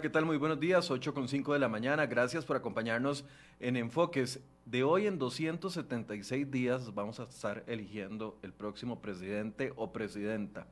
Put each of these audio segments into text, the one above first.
¿qué tal? Muy buenos días, 8 con 5 de la mañana. Gracias por acompañarnos en Enfoques. De hoy en 276 días vamos a estar eligiendo el próximo presidente o presidenta.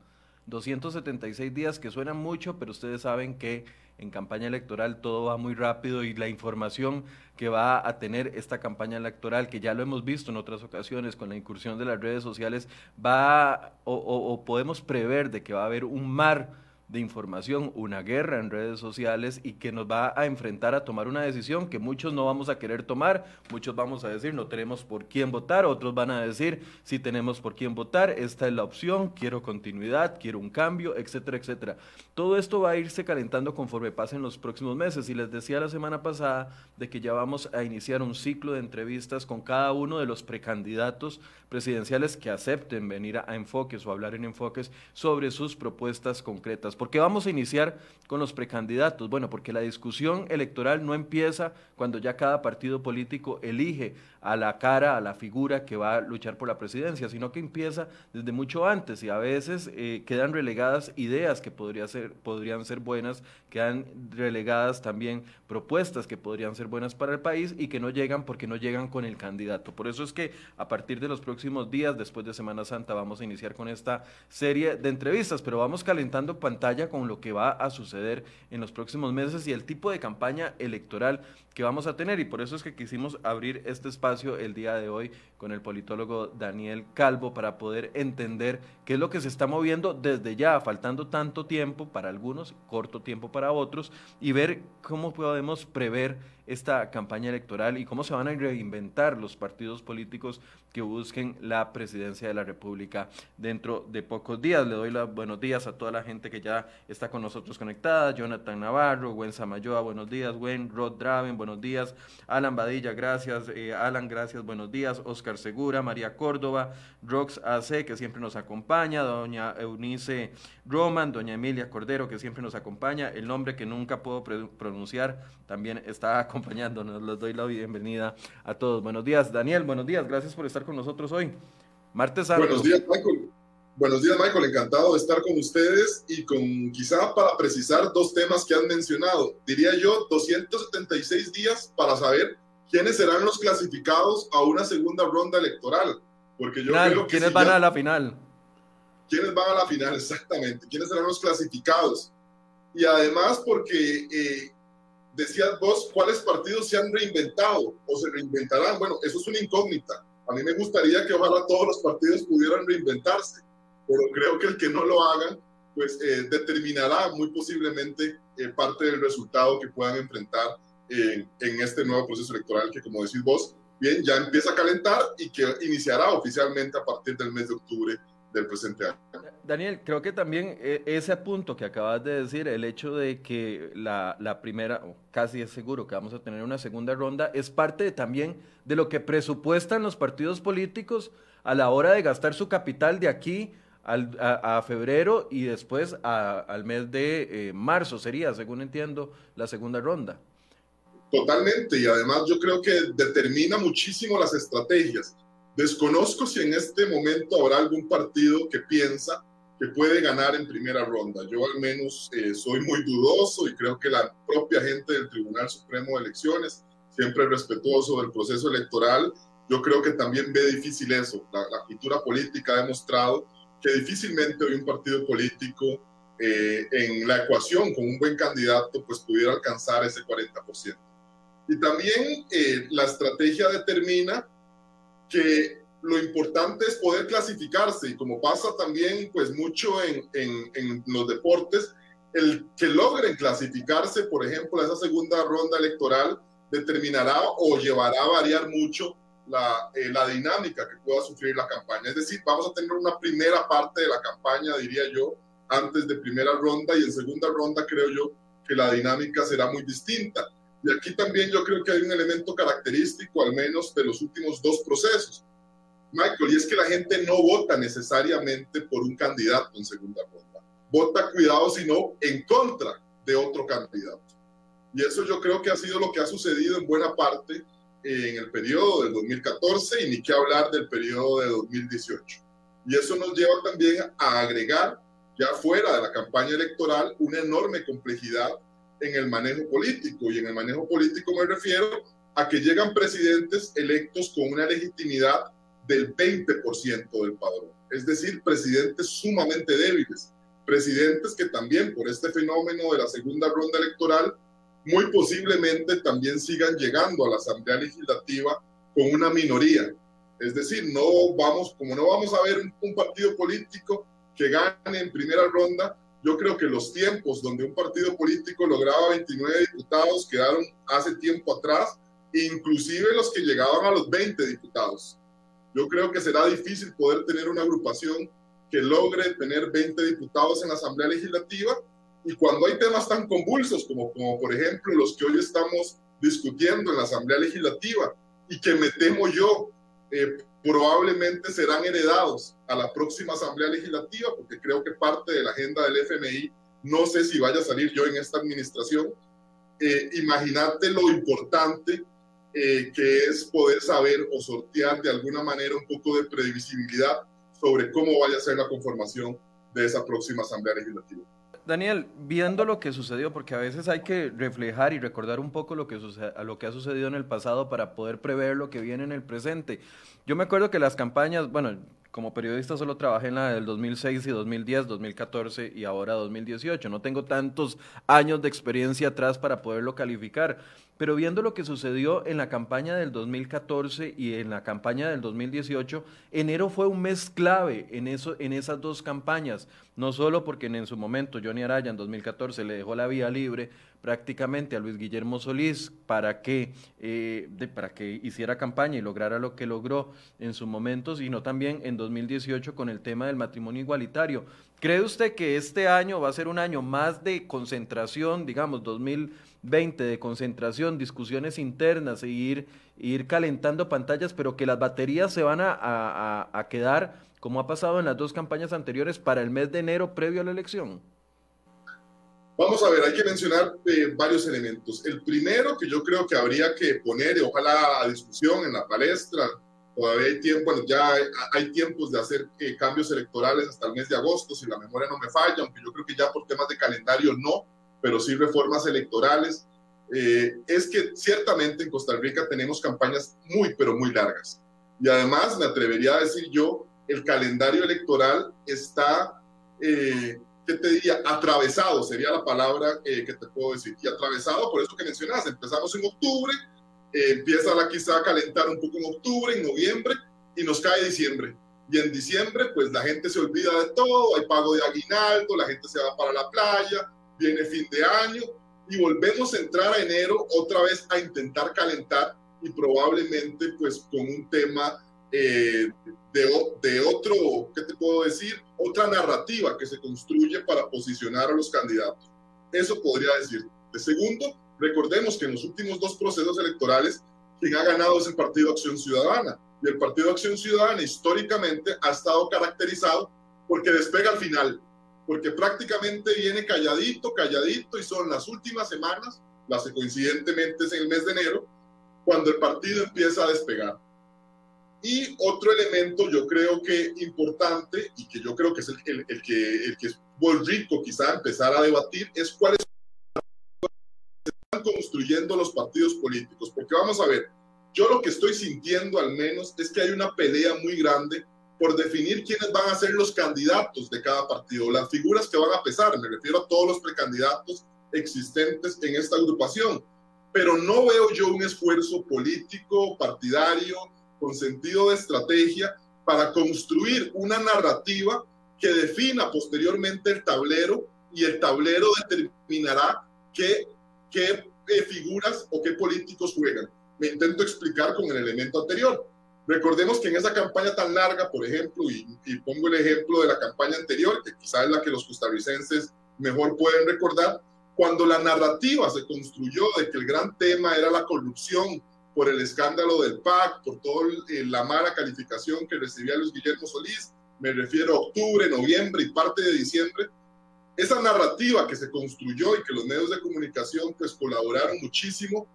276 días que suenan mucho, pero ustedes saben que en campaña electoral todo va muy rápido y la información que va a tener esta campaña electoral, que ya lo hemos visto en otras ocasiones con la incursión de las redes sociales, va o podemos prever de que va a haber un mar de información, una guerra en redes sociales y que nos va a enfrentar a tomar una decisión que muchos no vamos a querer tomar, muchos vamos a decir no tenemos por quién votar, otros van a decir sí tenemos por quién votar, esta es la opción, quiero continuidad, quiero un cambio, etcétera, etcétera. Todo esto va a irse calentando conforme pasen los próximos meses y les decía la semana pasada de que ya vamos a iniciar un ciclo de entrevistas con cada uno de los precandidatos presidenciales que acepten venir a, enfoques o hablar en enfoques sobre sus propuestas concretas. ¿Por qué vamos a iniciar con los precandidatos? Bueno, porque la discusión electoral no empieza cuando ya cada partido político elige a la cara, a la figura que va a luchar por la presidencia, sino que empieza desde mucho antes y a veces eh, quedan relegadas ideas que podrían ser buenas, quedan relegadas también propuestas que podrían ser buenas para el país y que no llegan porque no llegan con el candidato. Por eso es que a partir de los próximos días, después de Semana Santa, vamos a iniciar con esta serie de entrevistas, pero vamos calentando pantalla con lo que va a suceder en los próximos meses y el tipo de campaña electoral que vamos a tener. Y por eso es que quisimos abrir este espacio el día de hoy con el politólogo Daniel Calvo para poder entender qué es lo que se está moviendo desde ya, faltando tanto tiempo para algunos, corto tiempo para otros, y ver cómo podemos prever esta campaña electoral y cómo se van a reinventar los partidos políticos que busquen la presidencia de la República dentro de pocos días. Le doy los buenos días a toda la gente que ya está con nosotros conectada. Jonathan Navarro, Gwen Samayoa, buenos días. Gwen, Rod Draven, buenos días. Alan Badilla, gracias. Eh, Alan, gracias, buenos días. Oscar Segura, María Córdoba, Rox AC, que siempre nos acompaña. Doña Eunice Roman, doña Emilia Cordero, que siempre nos acompaña. El nombre que nunca puedo pronunciar también está acompañándonos. Les doy la bienvenida a todos. Buenos días, Daniel. Buenos días. Gracias por estar con nosotros hoy. Martes Santo. Buenos días, Michael. Buenos días, Michael. Encantado de estar con ustedes y con quizá para precisar dos temas que han mencionado. Diría yo 276 días para saber quiénes serán los clasificados a una segunda ronda electoral. Porque yo creo que ¿Quiénes van a la final? ¿Quiénes van a la final? Exactamente. ¿Quiénes serán los clasificados? Y además porque eh, decías vos, ¿cuáles partidos se han reinventado o se reinventarán? Bueno, eso es una incógnita. A mí me gustaría que ojalá todos los partidos pudieran reinventarse, pero creo que el que no lo hagan, pues eh, determinará muy posiblemente eh, parte del resultado que puedan enfrentar en este nuevo proceso electoral que, como decís vos, bien, ya empieza a calentar y que iniciará oficialmente a partir del mes de octubre del presente año. Daniel, creo que también eh, ese punto que acabas de decir, el hecho de que la, la primera, casi es seguro que vamos a tener una segunda ronda, es parte también de lo que presupuestan los partidos políticos a la hora de gastar su capital de aquí al, a, febrero y después al mes de eh, marzo sería, según entiendo, la segunda ronda. Totalmente, y además yo creo que determina muchísimo las estrategias. Desconozco si en este momento habrá algún partido que piensa que puede ganar en primera ronda. Yo al menos eh, soy muy dudoso y creo que la propia gente del Tribunal Supremo de Elecciones, siempre respetuoso del proceso electoral, yo creo que también ve difícil eso. La, la cultura política ha demostrado que difícilmente hoy un partido político eh, en la ecuación con un buen candidato pues pudiera alcanzar ese 40%. Y también eh, la estrategia determina que lo importante es poder clasificarse y como pasa también pues mucho en, en, los deportes, el que logren clasificarse, por ejemplo, a esa segunda ronda electoral determinará o llevará a variar mucho la, eh, la, dinámica que pueda sufrir la campaña. Es decir, vamos a tener una primera parte de la campaña, diría yo, antes de primera ronda y en segunda ronda creo yo que la dinámica será muy distinta. Y aquí también yo creo que hay un elemento característico, al menos de los últimos dos procesos. Michael, y es que la gente no vota necesariamente por un candidato en segunda ronda. Vota, cuidado, sino en contra de otro candidato. Y eso yo creo que ha sido lo que ha sucedido en buena parte en el periodo del 2014 y ni qué hablar del periodo de 2018. Y eso nos lleva también a agregar, ya fuera de la campaña electoral, una enorme complejidad en el manejo político. Y en el manejo político me refiero a que llegan presidentes electos con una legitimidad del 20% del padrón, es decir, presidentes sumamente débiles, presidentes que también por este fenómeno de la segunda ronda electoral, muy posiblemente también sigan llegando a la Asamblea Legislativa con una minoría. Es decir, no vamos, como no vamos a ver un partido político que gane en primera ronda, yo creo que los tiempos donde un partido político lograba 29 diputados quedaron hace tiempo atrás, inclusive los que llegaban a los 20 diputados. Yo creo que será difícil poder tener una agrupación que logre tener 20 diputados en la Asamblea Legislativa y cuando hay temas tan convulsos como, como por ejemplo los que hoy estamos discutiendo en la Asamblea Legislativa y que me temo yo eh, probablemente serán heredados a la próxima Asamblea Legislativa, porque creo que parte de la agenda del FMI, no sé si vaya a salir yo en esta administración, eh, imagínate lo importante eh, que es poder saber o sortear de alguna manera un poco de previsibilidad sobre cómo vaya a ser la conformación de esa próxima Asamblea Legislativa. Daniel, viendo lo que sucedió, porque a veces hay que reflejar y recordar un poco lo que, lo que ha sucedido en el pasado para poder prever lo que viene en el presente. Yo me acuerdo que las campañas, bueno, como periodista solo trabajé en la del 2006 y 2010, 2014 y ahora 2018. No tengo tantos años de experiencia atrás para poderlo calificar, pero viendo lo que sucedió en la campaña del 2014 y en la campaña del 2018, enero fue un mes clave en, eso, en esas dos campañas, no solo porque en su momento Johnny Araya en 2014 le dejó la vía libre prácticamente a Luis Guillermo Solís para que, eh, para que hiciera campaña y lograra lo que logró en su momento, sino también en 2018 con el tema del matrimonio igualitario. ¿Cree usted que este año va a ser un año más de concentración, digamos, 2020, de concentración, discusiones internas e ir, ir calentando pantallas, pero que las baterías se van a, a quedar, como ha pasado en las dos campañas anteriores, para el mes de enero previo a la elección? Vamos a ver, hay que mencionar eh, varios elementos. El primero que yo creo que habría que poner, y ojalá a discusión en la palestra, todavía hay tiempo, bueno, ya hay, tiempos de hacer eh, cambios electorales hasta el mes de agosto, si la memoria no me falla, aunque yo creo que ya por temas de calendario no, pero sí reformas electorales. Eh, es que ciertamente en Costa Rica tenemos campañas muy, pero muy largas. Y además, me atrevería a decir yo, el calendario electoral está ¿qué te diría? Atravesado sería la palabra eh, que te puedo decir. Y atravesado por eso que mencionas, empezamos en octubre, eh, empieza la quizá a calentar un poco en octubre, en noviembre, y nos cae diciembre. Y en diciembre, pues la gente se olvida de todo, hay pago de aguinaldo, la gente se va para la playa, viene fin de año, y volvemos a entrar a enero otra vez a intentar calentar y probablemente pues con un tema eh, de, otro, ¿qué te puedo decir? Otra narrativa que se construye para posicionar a los candidatos. Eso podría decir. De segundo, recordemos que en los últimos dos procesos electorales, quien ha ganado es el Partido Acción Ciudadana. Y el Partido Acción Ciudadana históricamente ha estado caracterizado porque despega al final, porque prácticamente viene calladito, calladito, y son las últimas semanas, las coincidentemente es el mes de enero, cuando el partido empieza a despegar. Y otro elemento yo creo que importante y que yo creo que es el, el, que, el que es muy rico quizá empezar a debatir es cuáles están construyendo los partidos políticos. Porque vamos a ver, yo lo que estoy sintiendo al menos es que hay una pelea muy grande por definir quiénes van a ser los candidatos de cada partido, las figuras que van a pesar, me refiero a todos los precandidatos existentes en esta agrupación. Pero no veo yo un esfuerzo político, partidario, con sentido de estrategia para construir una narrativa que defina posteriormente el tablero y el tablero determinará qué, qué eh, figuras o qué políticos juegan. Me intento explicar con el elemento anterior. Recordemos que en esa campaña tan larga, por ejemplo, y, y pongo el ejemplo de la campaña anterior, que quizás es la que los costarricenses mejor pueden recordar, cuando la narrativa se construyó de que el gran tema era la corrupción por el escándalo del PAC, por toda la mala calificación que recibía Luis Guillermo Solís, me refiero a octubre, noviembre y parte de diciembre, esa narrativa que se construyó y que los medios de comunicación pues colaboraron muchísimo,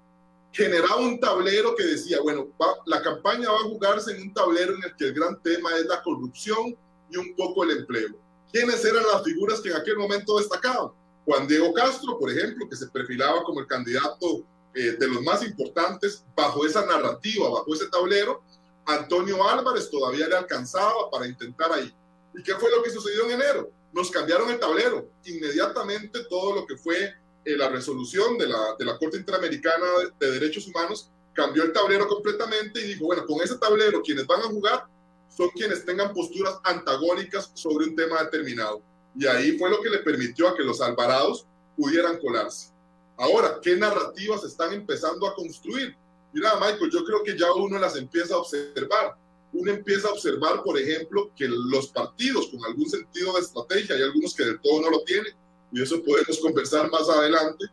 generaba un tablero que decía, bueno, la campaña va a jugarse en un tablero en el que el gran tema es la corrupción y un poco el empleo. ¿Quiénes eran las figuras que en aquel momento destacaban? Juan Diego Castro, por ejemplo, que se perfilaba como el candidato eh, de los más importantes bajo esa narrativa, bajo ese tablero. Antonio Álvarez todavía le alcanzaba para intentar ahí. ¿Y qué fue lo que sucedió en enero? Nos cambiaron el tablero. Inmediatamente todo lo que fue eh, la resolución de la, de la Corte Interamericana de, de Derechos Humanos cambió el tablero completamente y dijo, bueno, con ese tablero quienes van a jugar son quienes tengan posturas antagónicas sobre un tema determinado. Y ahí fue lo que le permitió a que los alvarados pudieran colarse. Ahora, ¿qué narrativas están empezando a construir? Mira, Michael, yo creo que ya uno las empieza a observar. Uno empieza a observar, por ejemplo, que los partidos con algún sentido de estrategia, hay algunos que del todo no lo tienen, y eso podemos conversar más adelante,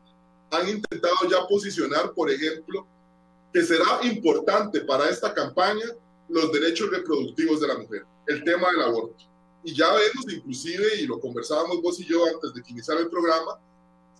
han intentado ya posicionar, por ejemplo, que será importante para esta campaña los derechos reproductivos de la mujer, el tema del aborto. Y ya vemos inclusive, y lo conversábamos vos y yo antes de que el programa,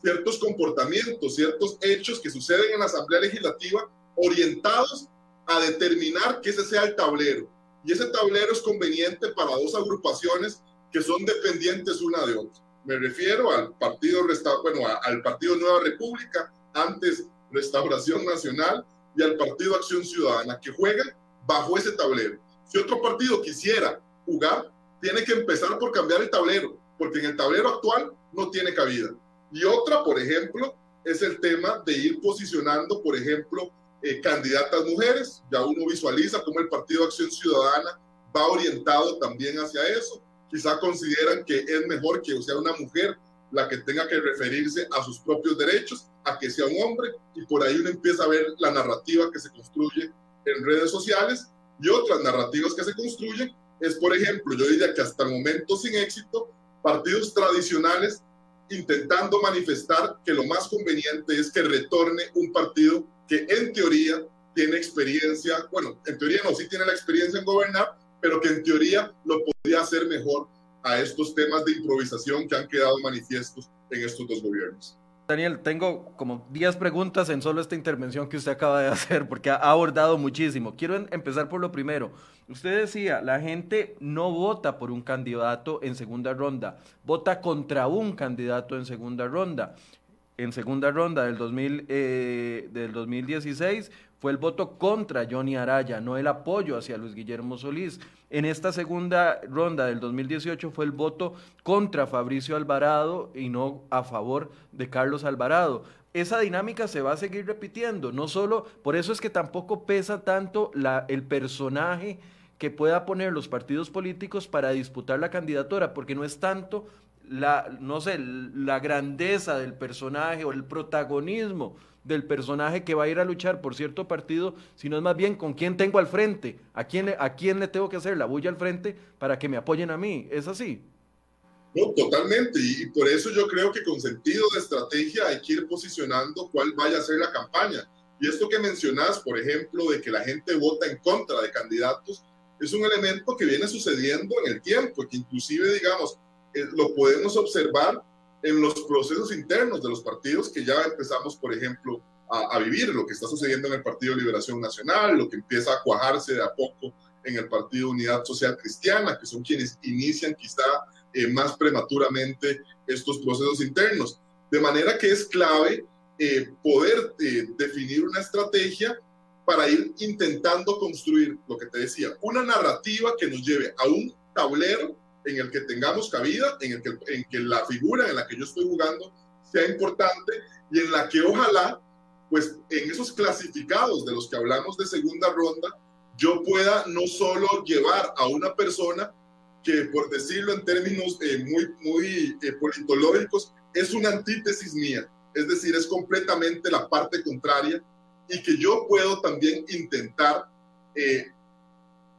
ciertos comportamientos, ciertos hechos que suceden en la Asamblea Legislativa orientados a determinar que ese sea el tablero. Y ese tablero es conveniente para dos agrupaciones que son dependientes una de otra. Me refiero al Partido, bueno, al partido Nueva República, antes Restauración Nacional, y al Partido Acción Ciudadana, que juegan bajo ese tablero. Si otro partido quisiera jugar, tiene que empezar por cambiar el tablero, porque en el tablero actual no tiene cabida. Y otra, por ejemplo, es el tema de ir posicionando, por ejemplo, eh, candidatas mujeres. Ya uno visualiza cómo el Partido Acción Ciudadana va orientado también hacia eso. Quizá consideran que es mejor que sea una mujer la que tenga que referirse a sus propios derechos, a que sea un hombre, y por ahí uno empieza a ver la narrativa que se construye en redes sociales y otras narrativas que se construyen es, por ejemplo, yo diría que hasta el momento sin éxito, partidos tradicionales intentando manifestar que lo más conveniente es que retorne un partido que en teoría tiene experiencia, bueno, en teoría no, sí tiene la experiencia en gobernar, pero que en teoría lo podría hacer mejor a estos temas de improvisación que han quedado manifiestos en estos dos gobiernos. Daniel, tengo como 10 preguntas en solo esta intervención que usted acaba de hacer, porque ha abordado muchísimo. Quiero empezar por lo primero. Usted decía, la gente no vota por un candidato en segunda ronda, vota contra un candidato en segunda ronda. En segunda ronda del, 2000, eh, del 2016 fue el voto contra Johnny Araya, no el apoyo hacia Luis Guillermo Solís. En esta segunda ronda del 2018 fue el voto contra Fabricio Alvarado y no a favor de Carlos Alvarado. Esa dinámica se va a seguir repitiendo, no solo, por eso es que tampoco pesa tanto la, el personaje que pueda poner los partidos políticos para disputar la candidatura, porque no es tanto la, no sé, la grandeza del personaje o el protagonismo del personaje que va a ir a luchar por cierto partido, sino es más bien con quién tengo al frente, a quién, a quién le tengo que hacer la bulla al frente para que me apoyen a mí. ¿Es así? No, totalmente. Y, por eso yo creo que con sentido de estrategia hay que ir posicionando cuál vaya a ser la campaña. Y esto que mencionas, por ejemplo, de que la gente vota en contra de candidatos, es un elemento que viene sucediendo en el tiempo, que inclusive, digamos, eh, lo podemos observar en los procesos internos de los partidos que ya empezamos, por ejemplo, a, vivir, lo que está sucediendo en el Partido Liberación Nacional, lo que empieza a cuajarse de a poco en el Partido Unidad Social Cristiana, que son quienes inician quizá eh, más prematuramente estos procesos internos. De manera que es clave eh, poder eh, definir una estrategia para ir intentando construir, lo que te decía, una narrativa que nos lleve a un tablero en el que tengamos cabida, en el que, en que la figura en la que yo estoy jugando sea importante y en la que ojalá, pues en esos clasificados de los que hablamos de segunda ronda, yo pueda no solo llevar a una persona que, por decirlo en términos eh, muy, muy eh, politológicos, es una antítesis mía, es decir, es completamente la parte contraria y que yo puedo también intentar eh,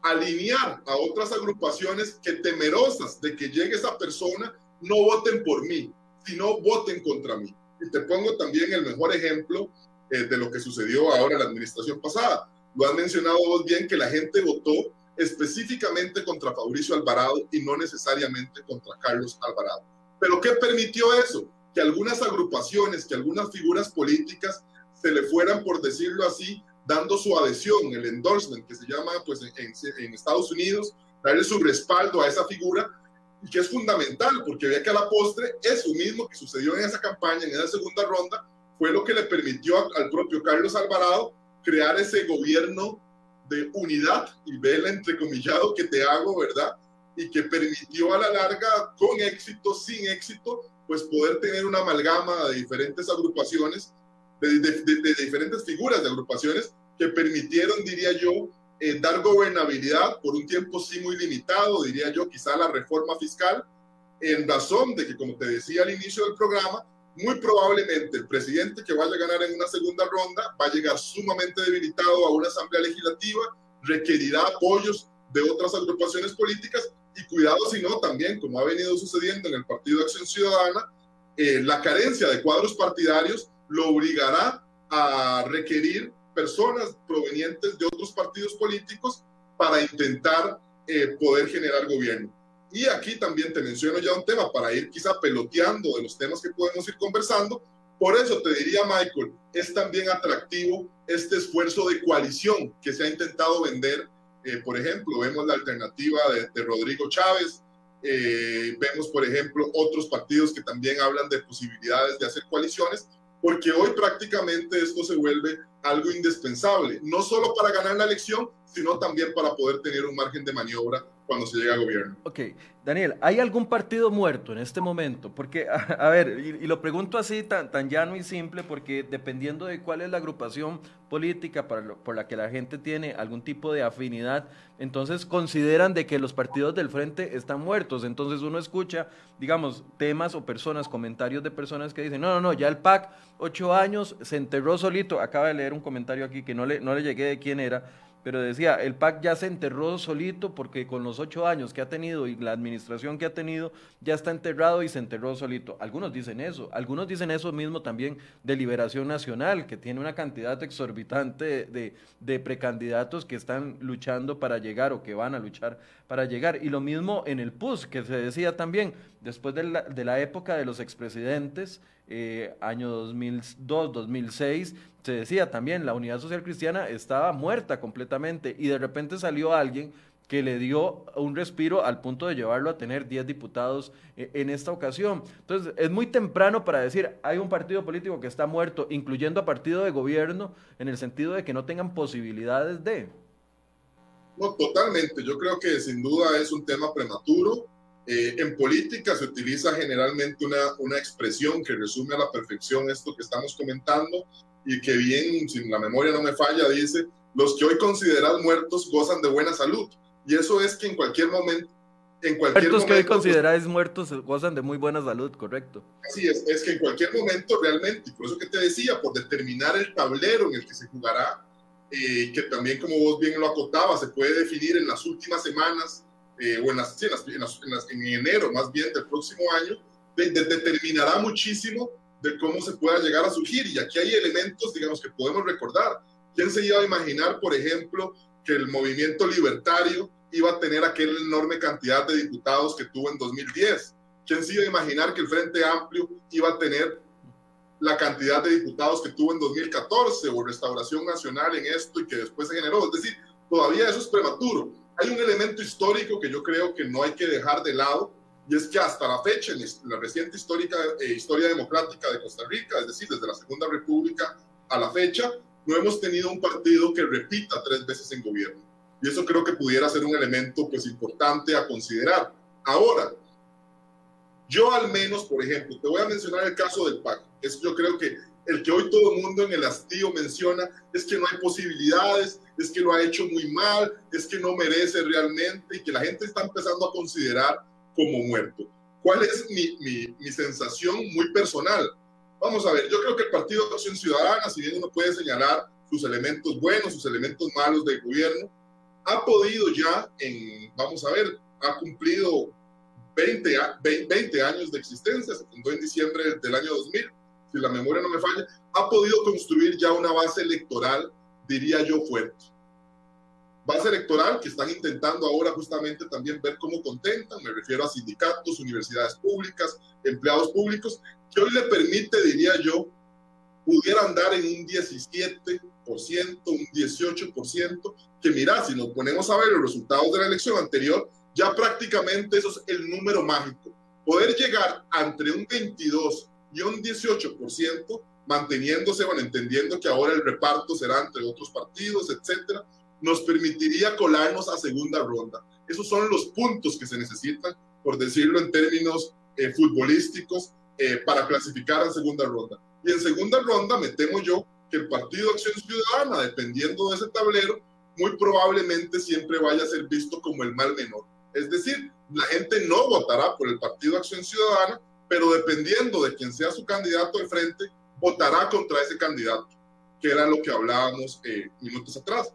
alinear a otras agrupaciones que temerosas de que llegue esa persona no voten por mí, sino voten contra mí. Y te pongo también el mejor ejemplo eh, de lo que sucedió ahora en la administración pasada. Lo han mencionado vos bien que la gente votó específicamente contra Fabricio Alvarado y no necesariamente contra Carlos Alvarado. Pero ¿qué permitió eso? Que algunas agrupaciones, que algunas figuras políticas se le fueran, por decirlo así, dando su adhesión, el endorsement que se llama pues, en, en, Estados Unidos, darle su respaldo a esa figura y que es fundamental, porque vea que a la postre eso mismo que sucedió en esa campaña, en esa segunda ronda, fue lo que le permitió al propio Carlos Alvarado crear ese gobierno de unidad, y ve el entrecomillado que te hago, ¿verdad? Y que permitió a la larga, con éxito, sin éxito, pues poder tener una amalgama de diferentes agrupaciones, de, de, diferentes figuras de agrupaciones que permitieron, diría yo, eh, dar gobernabilidad por un tiempo sí muy limitado, diría yo, quizá la reforma fiscal, en razón de que, como te decía al inicio del programa, muy probablemente el presidente que vaya a ganar en una segunda ronda va a llegar sumamente debilitado a una asamblea legislativa, requerirá apoyos de otras agrupaciones políticas y cuidado si no también, como ha venido sucediendo en el Partido de Acción Ciudadana, eh, la carencia de cuadros partidarios lo obligará a requerir personas provenientes de otros partidos políticos para intentar eh, poder generar gobierno. Y aquí también te menciono ya un tema para ir quizá peloteando de los temas que podemos ir conversando. Por eso te diría, Michael, es también atractivo este esfuerzo de coalición que se ha intentado vender. Eh, por ejemplo, vemos la alternativa de, Rodrigo Chávez, eh, vemos, por ejemplo, otros partidos que también hablan de posibilidades de hacer coaliciones, porque hoy prácticamente esto se vuelve algo indispensable, no solo para ganar la elección, sino también para poder tener un margen de maniobra cuando se llega al gobierno. Ok, Daniel, ¿hay algún partido muerto en este momento? Porque, a, ver, y, lo pregunto así tan, tan llano y simple, porque dependiendo de cuál es la agrupación política por la que la gente tiene algún tipo de afinidad, entonces consideran de que los partidos del frente están muertos. Entonces uno escucha, digamos, temas o personas, comentarios de personas que dicen, no, no, no, ya el PAC, ocho años, se enterró solito. Acaba de leer un comentario aquí que no le, no le llegué de quién era pero decía, el PAC ya se enterró solito porque con los ocho años que ha tenido y la administración que ha tenido, ya está enterrado y se enterró solito. Algunos dicen eso, algunos dicen eso mismo también de Liberación Nacional, que tiene una cantidad exorbitante de, precandidatos que están luchando para llegar o que van a luchar para llegar. Y lo mismo en el PUS, que se decía también, después de la, de la época de los expresidentes, eh, año 2002, 2006, se decía también, la Unidad Social Cristiana estaba muerta completamente y de repente salió alguien que le dio un respiro al punto de llevarlo a tener 10 diputados eh, en esta ocasión. Entonces, es muy temprano para decir, hay un partido político que está muerto, incluyendo a partido de gobierno, en el sentido de que no tengan posibilidades de... No, totalmente. Yo creo que sin duda es un tema prematuro. Eh, en política se utiliza generalmente una, una expresión que resume a la perfección esto que estamos comentando y que bien, si la memoria no me falla, dice, los que hoy consideran muertos gozan de buena salud. Y eso es que en cualquier momento... En cualquier momento, que hoy consideráis muertos gozan de muy buena salud, correcto. Así es, es que en cualquier momento realmente, y por eso que te decía, por determinar el tablero en el que se jugará, eh, que también como vos bien lo acotabas, se puede definir en las últimas semanas eh, o en, las, en, enero más bien del próximo año, determinará muchísimo de cómo se pueda llegar a surgir. Y aquí hay elementos, digamos, que podemos recordar. ¿Quién se iba a imaginar, por ejemplo, que el movimiento libertario iba a tener aquella enorme cantidad de diputados que tuvo en 2010? ¿Quién se iba a imaginar que el Frente Amplio iba a tener la cantidad de diputados que tuvo en 2014 o Restauración Nacional en esto y que después se generó? Es decir, todavía eso es prematuro hay un elemento histórico que yo creo que no hay que dejar de lado, y es que hasta la fecha, en la reciente histórica, eh, historia democrática de Costa Rica, es decir, desde la Segunda República a la fecha, no hemos tenido un partido que repita tres veces en gobierno. Y eso creo que pudiera ser un elemento pues, importante a considerar. Ahora, yo al menos, por ejemplo, te voy a mencionar el caso del PAC. Es, yo creo que el que hoy todo el mundo en el hastío menciona es que no hay posibilidades, es que lo ha hecho muy mal, es que no merece realmente y que la gente está empezando a considerar como muerto. ¿Cuál es mi, sensación muy personal? Vamos a ver, yo creo que el Partido de Acción Ciudadana, si bien uno puede señalar sus elementos buenos, sus elementos malos del gobierno, ha podido ya, en, vamos a ver, ha cumplido 20, 20 años de existencia, se fundó en diciembre del año 2000 si la memoria no me falla, ha podido construir ya una base electoral, diría yo, fuerte. Base electoral que están intentando ahora justamente también ver cómo contentan, me refiero a sindicatos, universidades públicas, empleados públicos, que hoy le permite, diría yo, pudiera andar en un 17%, un 18%, que mira, si nos ponemos a ver los resultados de la elección anterior, ya prácticamente eso es el número mágico. Poder llegar entre un 22 y un 18%, manteniéndose, bueno, entendiendo que ahora el reparto será entre otros partidos, etcétera, nos permitiría colarnos a segunda ronda. Esos son los puntos que se necesitan, por decirlo en términos eh, futbolísticos, eh, para clasificar a segunda ronda. Y en segunda ronda me temo yo que el Partido Acción Ciudadana, dependiendo de ese tablero, muy probablemente siempre vaya a ser visto como el mal menor. Es decir, la gente no votará por el Partido Acción Ciudadana, pero dependiendo de quién sea su candidato al frente, votará contra ese candidato, que era lo que hablábamos eh, minutos atrás.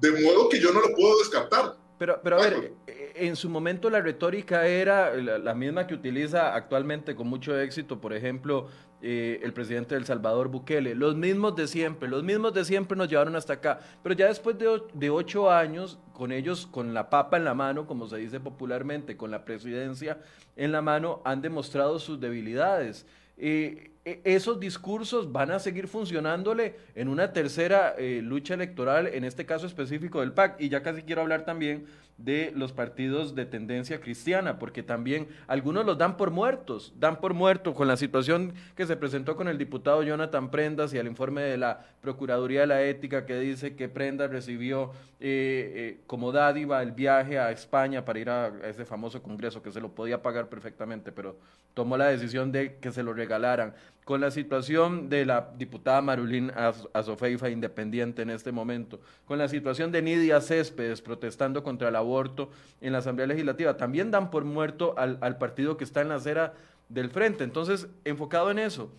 De modo que yo no lo puedo descartar. Pero, pero a ver, eh, en su momento la retórica era la, misma que utiliza actualmente con mucho éxito, por ejemplo, eh, el presidente del Salvador Bukele. Los mismos de siempre, los mismos de siempre nos llevaron hasta acá. Pero ya después de, de ocho años, con ellos, con la papa en la mano, como se dice popularmente, con la presidencia en la mano, han demostrado sus debilidades. Eh, esos discursos van a seguir funcionándole en una tercera eh, lucha electoral, en este caso específico del PAC. Y ya casi quiero hablar también de los partidos de tendencia cristiana, porque también algunos los dan por muertos, dan por muerto con la situación que se presentó con el diputado Jonathan Prendas y el informe de la Procuraduría de la Ética que dice que Prendas recibió eh, eh, como dádiva el viaje a España para ir a, ese famoso congreso que se lo podía pagar perfectamente, pero tomó la decisión de que se lo regalaran. Con la situación de la diputada Marulín Azofeifa, independiente en este momento, con la situación de Nidia Céspedes protestando contra el aborto en la Asamblea Legislativa, también dan por muerto al, al partido que está en la acera del frente. Entonces, enfocado en eso,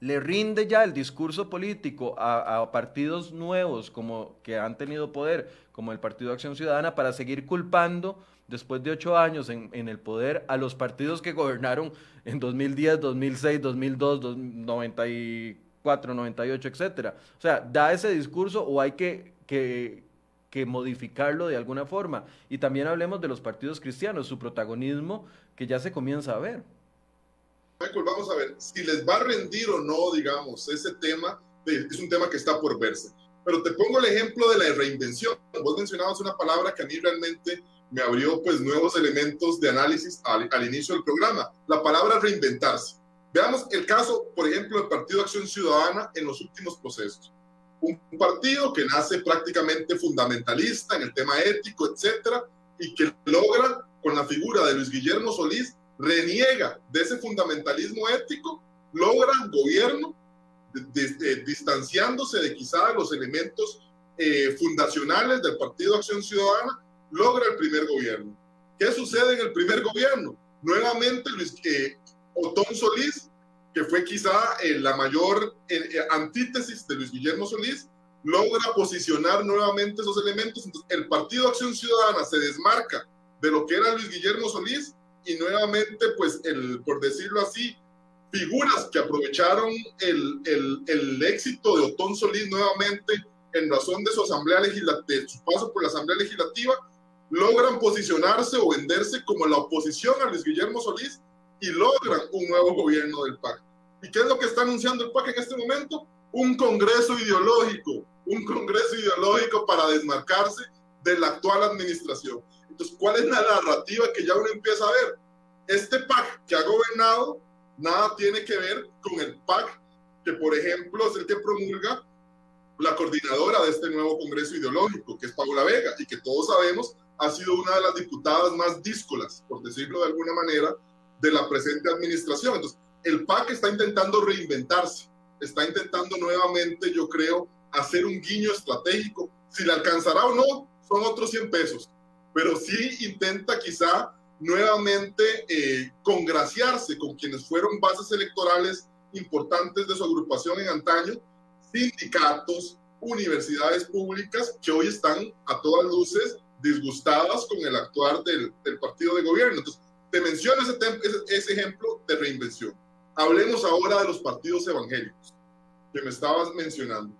le rinde ya el discurso político a, partidos nuevos como que han tenido poder, como el Partido Acción Ciudadana, para seguir culpando después de ocho años en, el poder a los partidos que gobernaron en 2010, 2006, 2002, 94, 98, etcétera. O sea, da ese discurso o hay que, que, que modificarlo de alguna forma. Y también hablemos de los partidos cristianos, su protagonismo que ya se comienza a ver. Michael, vamos a ver si les va a rendir o no, digamos, ese tema, es un tema que está por verse. Pero te pongo el ejemplo de la reinvención. Vos mencionabas una palabra que a mí realmente me abrió pues nuevos elementos de análisis al, al inicio del programa, la palabra reinventarse. Veamos el caso, por ejemplo, del Partido Acción Ciudadana en los últimos procesos. Un partido que nace prácticamente fundamentalista en el tema ético, etcétera, y que logra con la figura de Luis Guillermo Solís reniega de ese fundamentalismo ético, logra gobierno distanciándose de quizá los elementos eh, fundacionales del Partido Acción Ciudadana, logra el primer gobierno. ¿Qué sucede en el primer gobierno? Nuevamente Luis eh, Otón Solís, que fue quizá eh, la mayor antítesis de Luis Guillermo Solís, logra posicionar nuevamente esos elementos. El Partido Acción Ciudadana se desmarca de lo que era Luis Guillermo Solís y nuevamente, pues, el, por decirlo así, figuras que aprovecharon el, el, el éxito de Otón Solís nuevamente en razón de su asamblea legislativa, su paso por la asamblea legislativa, logran posicionarse o venderse como la oposición a Luis Guillermo Solís y logran un nuevo gobierno del PAC. ¿Y qué es lo que está anunciando el PAC en este momento? Un congreso ideológico, un congreso ideológico para desmarcarse de la actual administración. Entonces, ¿cuál es la narrativa que ya uno empieza a ver? Este PAC que ha gobernado nada tiene que ver con el PAC que, por ejemplo, es el que promulga la coordinadora de este nuevo Congreso Ideológico, que es Paula Vega, y que todos sabemos ha sido una de las diputadas más díscolas, por decirlo de alguna manera, de la presente administración. Entonces, el PAC está intentando reinventarse, está intentando nuevamente, yo creo, hacer un guiño estratégico. Si le alcanzará o no, son otros 100 pesos pero sí intenta quizá nuevamente eh, congraciarse con quienes fueron bases electorales importantes de su agrupación en antaño, sindicatos, universidades públicas que hoy están a todas luces disgustadas con el actuar del, del partido de gobierno. Entonces, te menciono ese, ese, ese, ejemplo de reinvención. Hablemos ahora de los partidos evangélicos que me estabas mencionando.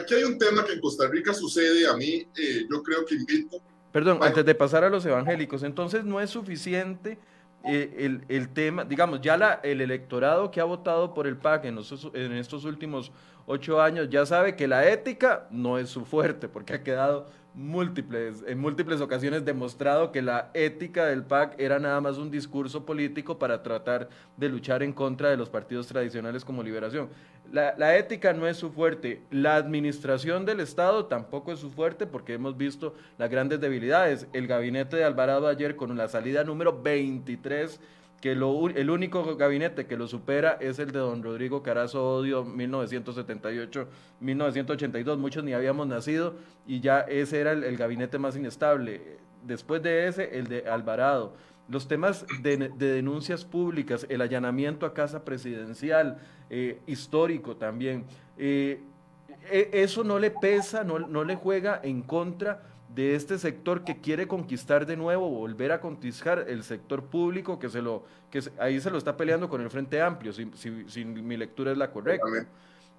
Aquí hay un tema que en Costa Rica sucede, a mí eh, yo creo que invito Perdón, antes de pasar a los evangélicos, entonces no es suficiente eh, el, el, tema, digamos, ya la, el electorado que ha votado por el PAC en, en, estos últimos ocho años ya sabe que la ética no es su fuerte, porque ha quedado múltiples, en múltiples ocasiones demostrado que la ética del PAC era nada más un discurso político para tratar de luchar en contra de los partidos tradicionales como Liberación. La, la, ética no es su fuerte, la administración del Estado tampoco es su fuerte porque hemos visto las grandes debilidades. El gabinete de Alvarado ayer con la salida número 23 que lo, el único gabinete que lo supera es el de don Rodrigo Carazo Odio 1978-1982, muchos ni habíamos nacido y ya ese era el, gabinete más inestable. Después de ese, el de Alvarado. Los temas de, denuncias públicas, el allanamiento a casa presidencial, eh, histórico también, eh, e, eso no le pesa, no, no le juega en contra de este sector que quiere conquistar de nuevo, volver a conquistar el sector público que se lo que ahí se lo está peleando con el Frente Amplio, si, si, mi lectura es la correcta.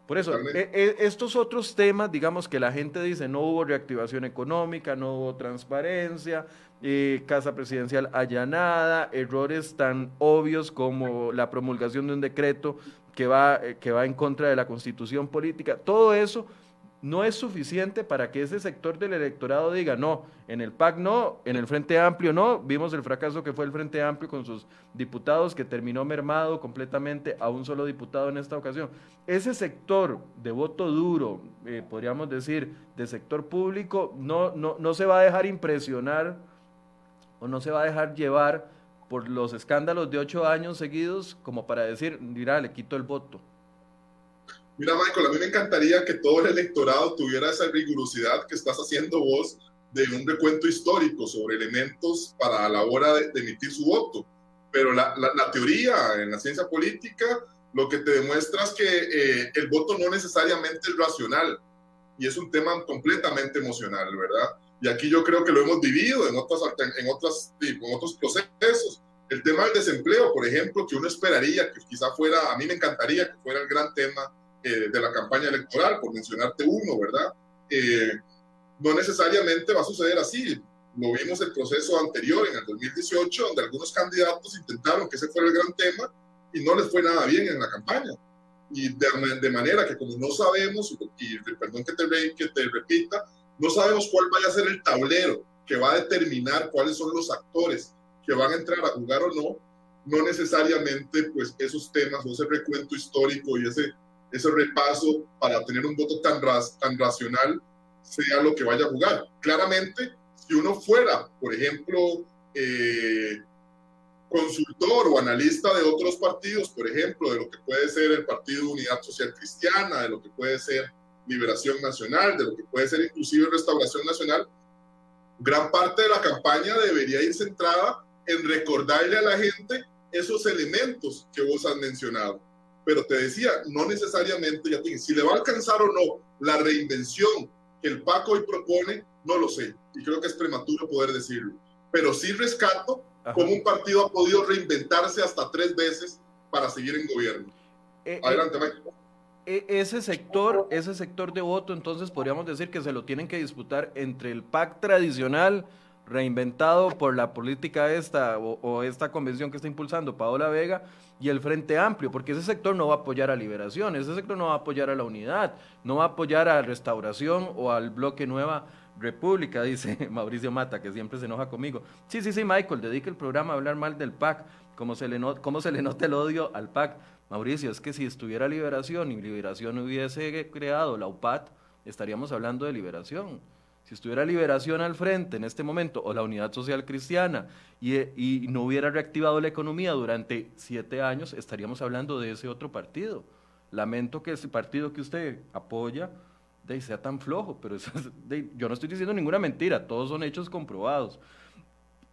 Por eso, e, e, estos otros temas, digamos que la gente dice, no hubo reactivación económica, no hubo transparencia, eh, casa presidencial allanada, errores tan obvios como la promulgación de un decreto que va, eh, que va en contra de la constitución política, todo eso no es suficiente para que ese sector del electorado diga, no, en el PAC no, en el Frente Amplio no, vimos el fracaso que fue el Frente Amplio con sus diputados que terminó mermado completamente a un solo diputado en esta ocasión. Ese sector de voto duro, eh, podríamos decir, de sector público, no, no, no se va a dejar impresionar o no se va a dejar llevar por los escándalos de ocho años seguidos como para decir, mira, le quito el voto. Mira, Michael, a mí me encantaría que todo el electorado tuviera esa rigurosidad que estás haciendo vos de un recuento histórico sobre elementos para la hora de, emitir su voto. Pero la, la, teoría en la ciencia política lo que te demuestra es que eh, el voto no necesariamente es racional y es un tema completamente emocional, ¿verdad? Y aquí yo creo que lo hemos vivido en, otras, en, otras, en otros procesos. El tema del desempleo, por ejemplo, que uno esperaría que quizá fuera, a mí me encantaría que fuera el gran tema eh, de la campaña electoral, por mencionarte uno, ¿verdad? Eh, no necesariamente va a suceder así. Lo vimos el proceso anterior, en el 2018, donde algunos candidatos intentaron que ese fuera el gran tema y no les fue nada bien en la campaña. Y de, de manera que como no sabemos, y, perdón que te, que te repita, no sabemos cuál vaya a ser el tablero que va a determinar cuáles son los actores que van a entrar a jugar o no, no necesariamente pues esos temas o ese recuento histórico y ese ese repaso para tener un voto tan, tan racional sea lo que vaya a jugar. Claramente, si uno fuera, por ejemplo, eh, consultor o analista de otros partidos, por ejemplo, de lo que puede ser el Partido Unidad Social Cristiana, de lo que puede ser Liberación Nacional, de lo que puede ser inclusive Restauración Nacional, gran parte de la campaña debería ir centrada en recordarle a la gente esos elementos que vos has mencionado pero te decía, no necesariamente, ya te, si le va a alcanzar o no la reinvención que el PAC hoy propone, no lo sé, y creo que es prematuro poder decirlo, pero sí rescato cómo un partido ha podido reinventarse hasta tres veces para seguir en gobierno. Eh, eh, Adelante, Mike. E, ese sector, ese sector de voto, entonces podríamos decir que se lo tienen que disputar entre el PAC tradicional, reinventado por la política esta o, esta convención que está impulsando Paola Vega y el Frente Amplio, porque ese sector no va a apoyar a Liberación, ese sector no va a apoyar a la unidad, no va a apoyar a Restauración o al bloque Nueva República, dice Mauricio Mata, que siempre se enoja conmigo. Sí, sí, sí, Michael, dedica el programa a hablar mal del PAC, como se le, se le nota el odio al PAC. Mauricio, es que si estuviera Liberación y Liberación hubiese creado la UPAT, estaríamos hablando de Liberación si estuviera Liberación al frente en este momento o la Unidad Social Cristiana y, no hubiera reactivado la economía durante siete años, estaríamos hablando de ese otro partido. Lamento que ese partido que usted apoya sea tan flojo, pero yo no estoy diciendo ninguna mentira, todos son hechos comprobados.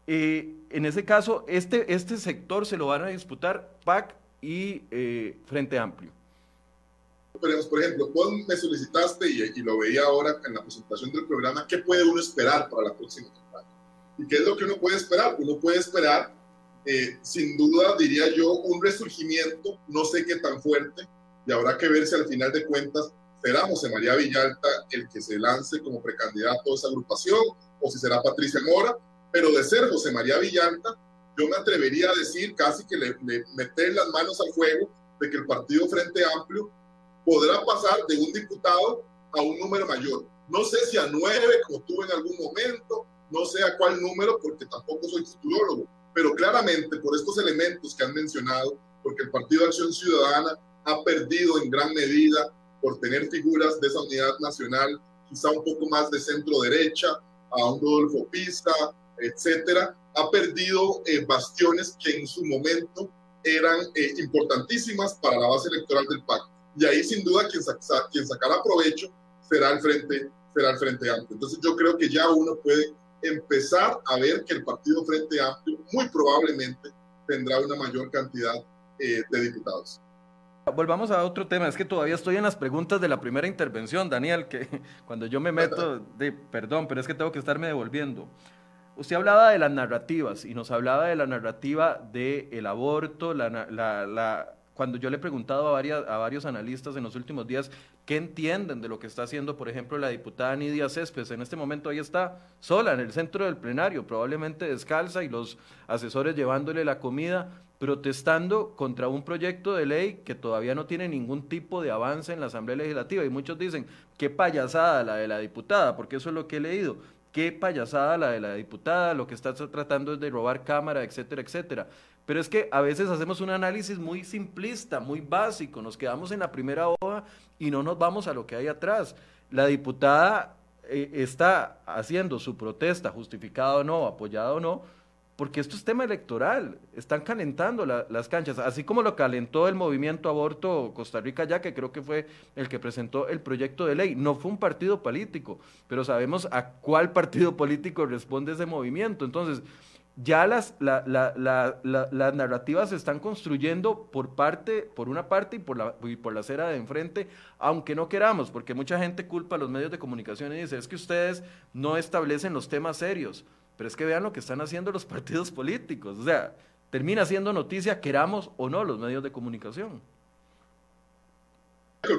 Eh, en ese caso, este, este sector se lo van a disputar PAC y eh, Frente Amplio por ejemplo, vos me solicitaste y, lo veía ahora en la presentación del programa, ¿qué puede uno esperar para la próxima campaña? ¿Y qué es lo que uno puede esperar? Uno puede esperar, eh, sin duda, diría yo, un resurgimiento, no sé qué tan fuerte, y habrá que ver si al final de cuentas será José María Villalta el que se lance como precandidato a esa agrupación, o si será Patricia Mora, pero de ser José María Villalta, yo me atrevería a decir casi que le, le meter las manos al fuego de que el Partido Frente Amplio podrá pasar de un diputado a un número mayor. No sé si a nueve, como tuve en algún momento, no sé a cuál número, porque tampoco soy futurólogo, pero claramente por estos elementos que han mencionado, porque el Partido de Acción Ciudadana ha perdido en gran medida por tener figuras de esa unidad nacional, quizá un poco más de centro derecha, a un Rodolfo Pisa, etcétera, ha perdido eh, bastiones que en su momento eran eh, importantísimas para la base electoral del PAC. Y ahí sin duda quien, quien sacará provecho será el Frente será el Frente Amplio. Entonces yo creo que ya uno puede empezar a ver que el Partido Frente Amplio muy probablemente tendrá una mayor cantidad eh, de diputados. Volvamos a otro tema, es que todavía estoy en las preguntas de la primera intervención, Daniel, que cuando yo me meto, de, perdón, pero es que tengo que estarme devolviendo. Usted hablaba de las narrativas y nos hablaba de la narrativa del aborto, la, la, cuando yo le he preguntado a, varias, a varios analistas en los últimos días qué entienden de lo que está haciendo, por ejemplo, la diputada Nidia Céspedes, en este momento ahí está sola en el centro del plenario, probablemente descalza y los asesores llevándole la comida, protestando contra un proyecto de ley que todavía no tiene ningún tipo de avance en la Asamblea Legislativa. Y muchos dicen, qué payasada la de la diputada, porque eso es lo que he leído qué payasada la de la diputada, lo que está tratando es de robar cámara, etcétera, etcétera. Pero es que a veces hacemos un análisis muy simplista, muy básico, nos quedamos en la primera hoja y no nos vamos a lo que hay atrás. La diputada eh, está haciendo su protesta, justificada o no, apoyada o no, porque esto es tema electoral, están calentando las canchas, así como lo calentó el movimiento aborto Costa Rica ya, que creo que fue el que presentó el proyecto de ley. No fue un partido político, pero sabemos a cuál partido político responde ese movimiento. Entonces, ya las, las narrativas se están construyendo por parte, por una parte y por la, y por la acera de enfrente, aunque no queramos, porque mucha gente culpa a los medios de comunicación y dice, es que ustedes no establecen los temas serios. Pero es que vean lo que están haciendo los partidos políticos. O sea, termina siendo noticia, queramos o no, los medios de comunicación.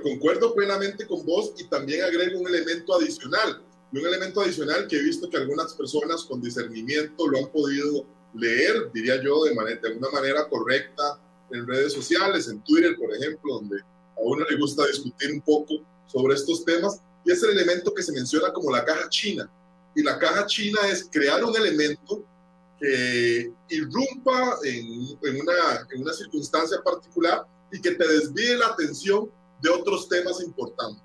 Concuerdo plenamente con vos y también agrego un elemento adicional. Y un elemento adicional que he visto que algunas personas con discernimiento lo han podido leer, diría yo, de, manera, alguna manera correcta en redes sociales, en Twitter, por ejemplo, donde a uno le gusta discutir un poco sobre estos temas. Y es el elemento que se menciona como la caja china y la caja china es crear un elemento que irrumpa en, una, en una circunstancia particular y que te desvíe la atención de otros temas importantes.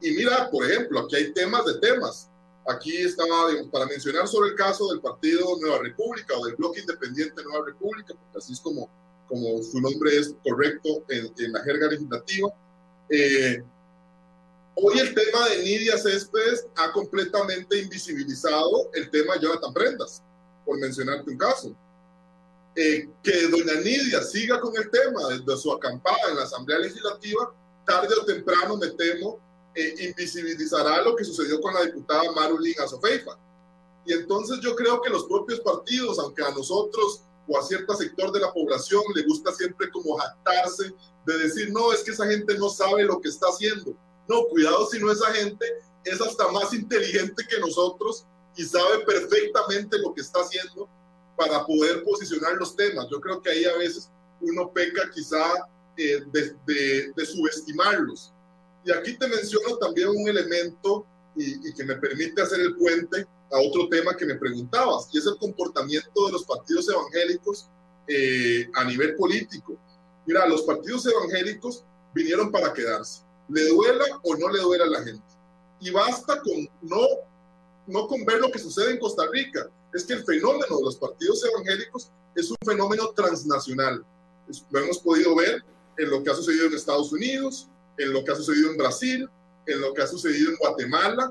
Y mira, por ejemplo, aquí hay temas de temas. Aquí estaba, para mencionar sobre el caso del Partido Nueva República o del Bloque Independiente Nueva República, porque así es como, como su nombre es correcto en, en la jerga legislativa, eh, Hoy el tema de Nidia Céspedes ha completamente invisibilizado el tema de Jonathan Prendas, por mencionarte un caso. Eh, que doña Nidia siga con el tema desde su acampada en la Asamblea Legislativa, tarde o temprano, me temo, eh, invisibilizará lo que sucedió con la diputada Marulín Azofeifa. Y entonces yo creo que los propios partidos, aunque a nosotros o a cierto sector de la población le gusta siempre como jactarse de decir, no, es que esa gente no sabe lo que está haciendo no, cuidado si no esa gente es hasta más inteligente que nosotros y sabe perfectamente lo que está haciendo para poder posicionar los temas. Yo creo que ahí a veces uno peca quizá eh, de, subestimarlos. Y aquí te menciono también un elemento y, que me permite hacer el puente a otro tema que me preguntabas, y es el comportamiento de los partidos evangélicos eh, a nivel político. Mira, los partidos evangélicos vinieron para quedarse le duela o no le duela a la gente. Y basta con no, no con ver lo que sucede en Costa Rica. Es que el fenómeno de los partidos evangélicos es un fenómeno transnacional. lo hemos podido ver en lo que ha sucedido en Estados Unidos, en lo que ha sucedido en Brasil, en lo que ha sucedido en Guatemala,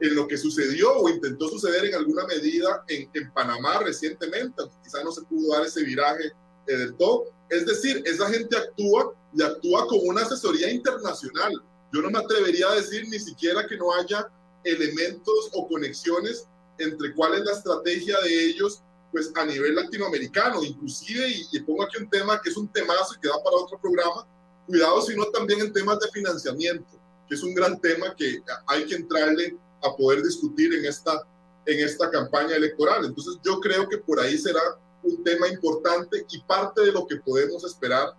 en lo que sucedió o intentó suceder en alguna medida en, en Panamá recientemente, aunque quizá no se pudo dar ese viraje eh, del todo. Es decir, esa gente actúa y actúa como una asesoría internacional. Yo no me atrevería a decir ni siquiera que no haya elementos o conexiones entre cuál es la estrategia de ellos pues a nivel latinoamericano, inclusive, y, pongo aquí un tema que es un temazo y que da para otro programa, cuidado sino también en temas de financiamiento, que es un gran tema que hay que entrarle a poder discutir en esta, en esta campaña electoral. Entonces yo creo que por ahí será un tema importante y parte de lo que podemos esperar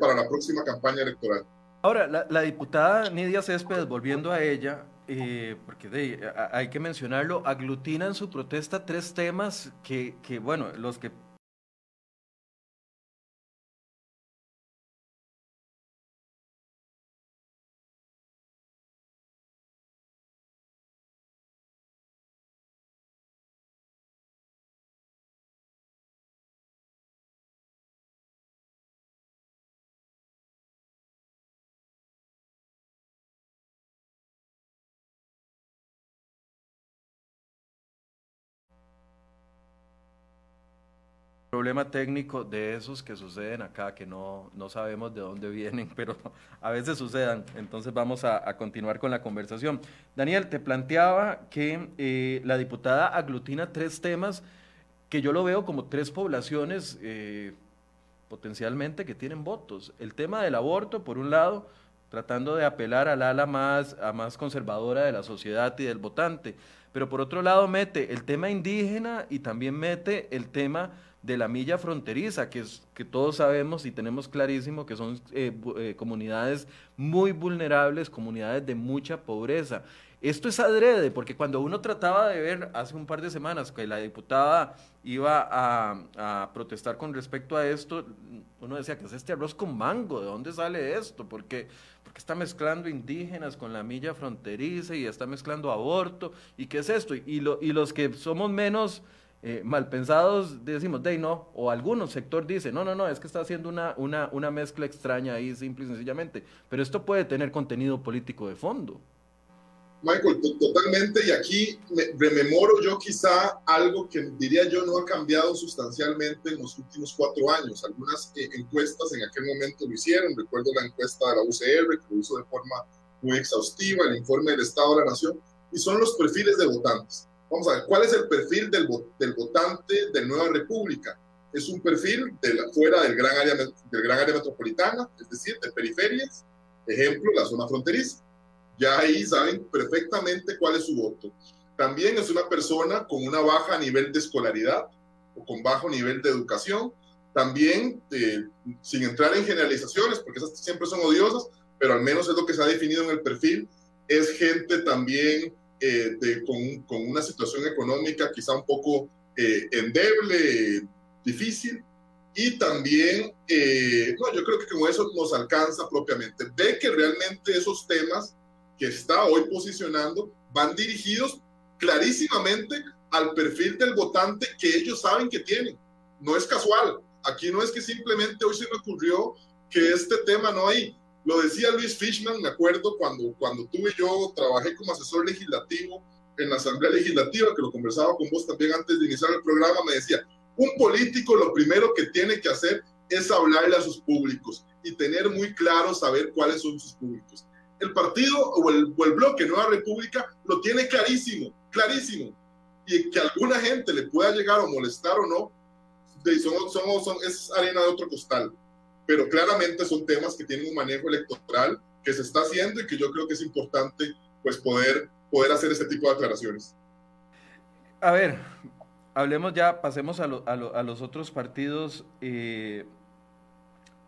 para la próxima campaña electoral. Ahora, la, diputada Nidia Céspedes, volviendo a ella, eh, porque hay que mencionarlo, aglutina en su protesta tres temas que, que bueno, los que problema técnico de esos que suceden acá, que no, no sabemos de dónde vienen, pero a veces sucedan. Entonces vamos a, continuar con la conversación. Daniel, te planteaba que eh, la diputada aglutina tres temas que yo lo veo como tres poblaciones eh, potencialmente que tienen votos. El tema del aborto, por un lado, tratando de apelar al ala más, a más conservadora de la sociedad y del votante. Pero por otro lado mete el tema indígena y también mete el tema de la milla fronteriza, que, es, que todos sabemos y tenemos clarísimo que son eh, eh, comunidades muy vulnerables, comunidades de mucha pobreza. Esto es adrede, porque cuando uno trataba de ver hace un par de semanas que la diputada iba a, protestar con respecto a esto, uno decía, que es este arroz con mango? ¿De dónde sale esto? Porque, porque está mezclando indígenas con la milla fronteriza y está mezclando aborto. ¿Y qué es esto? Y los que somos menos eh, mal pensados decimos, de no, o algunos sector dice, no, no, no, es que está haciendo una, una, una mezcla extraña ahí, simple y sencillamente. Pero esto puede tener contenido político de fondo. Michael, totalmente, y aquí me rememoro yo quizá algo que diría yo no ha cambiado sustancialmente en los últimos cuatro años. Algunas eh, encuestas en aquel momento lo hicieron, recuerdo la encuesta de la UCR que lo hizo de forma muy exhaustiva, el informe del Estado de la Nación, y son los perfiles de votantes. Vamos a ver, ¿cuál es el perfil del, del votante de Nueva República? Es un perfil de la, fuera del gran, área, del gran área metropolitana, es decir, de periferias, ejemplo, la zona fronteriza. Ya ahí saben perfectamente cuál es su voto. También es una persona con una baja nivel de escolaridad o con bajo nivel de educación. También, eh, sin entrar en generalizaciones, porque esas siempre son odiosas, pero al menos es lo que se ha definido en el perfil, es gente también eh, de, con, con, una situación económica quizá un poco eh, endeble, difícil, y también, eh, no, yo creo que con eso nos alcanza propiamente. Ve que realmente esos temas que está hoy posicionando van dirigidos clarísimamente al perfil del votante que ellos saben que tienen. No es casual. Aquí no es que simplemente hoy se me ocurrió que este tema no hay lo decía Luis Fishman, me acuerdo, cuando, cuando tuve yo, trabajé como asesor legislativo en la Asamblea Legislativa, que lo conversaba con vos también antes de iniciar el programa, me decía, un político lo primero que tiene que hacer es hablarle a sus públicos y tener muy claro saber cuáles son sus públicos. El partido o el, o el bloque Nueva República lo tiene clarísimo, clarísimo. Y que alguna gente le pueda llegar o molestar o no, son, son, son, es arena de otro costal pero claramente son temas que tienen un manejo electoral que se está haciendo y que yo creo que es importante pues poder, poder hacer este tipo de aclaraciones. A ver, hablemos ya, pasemos a, a, los otros partidos eh,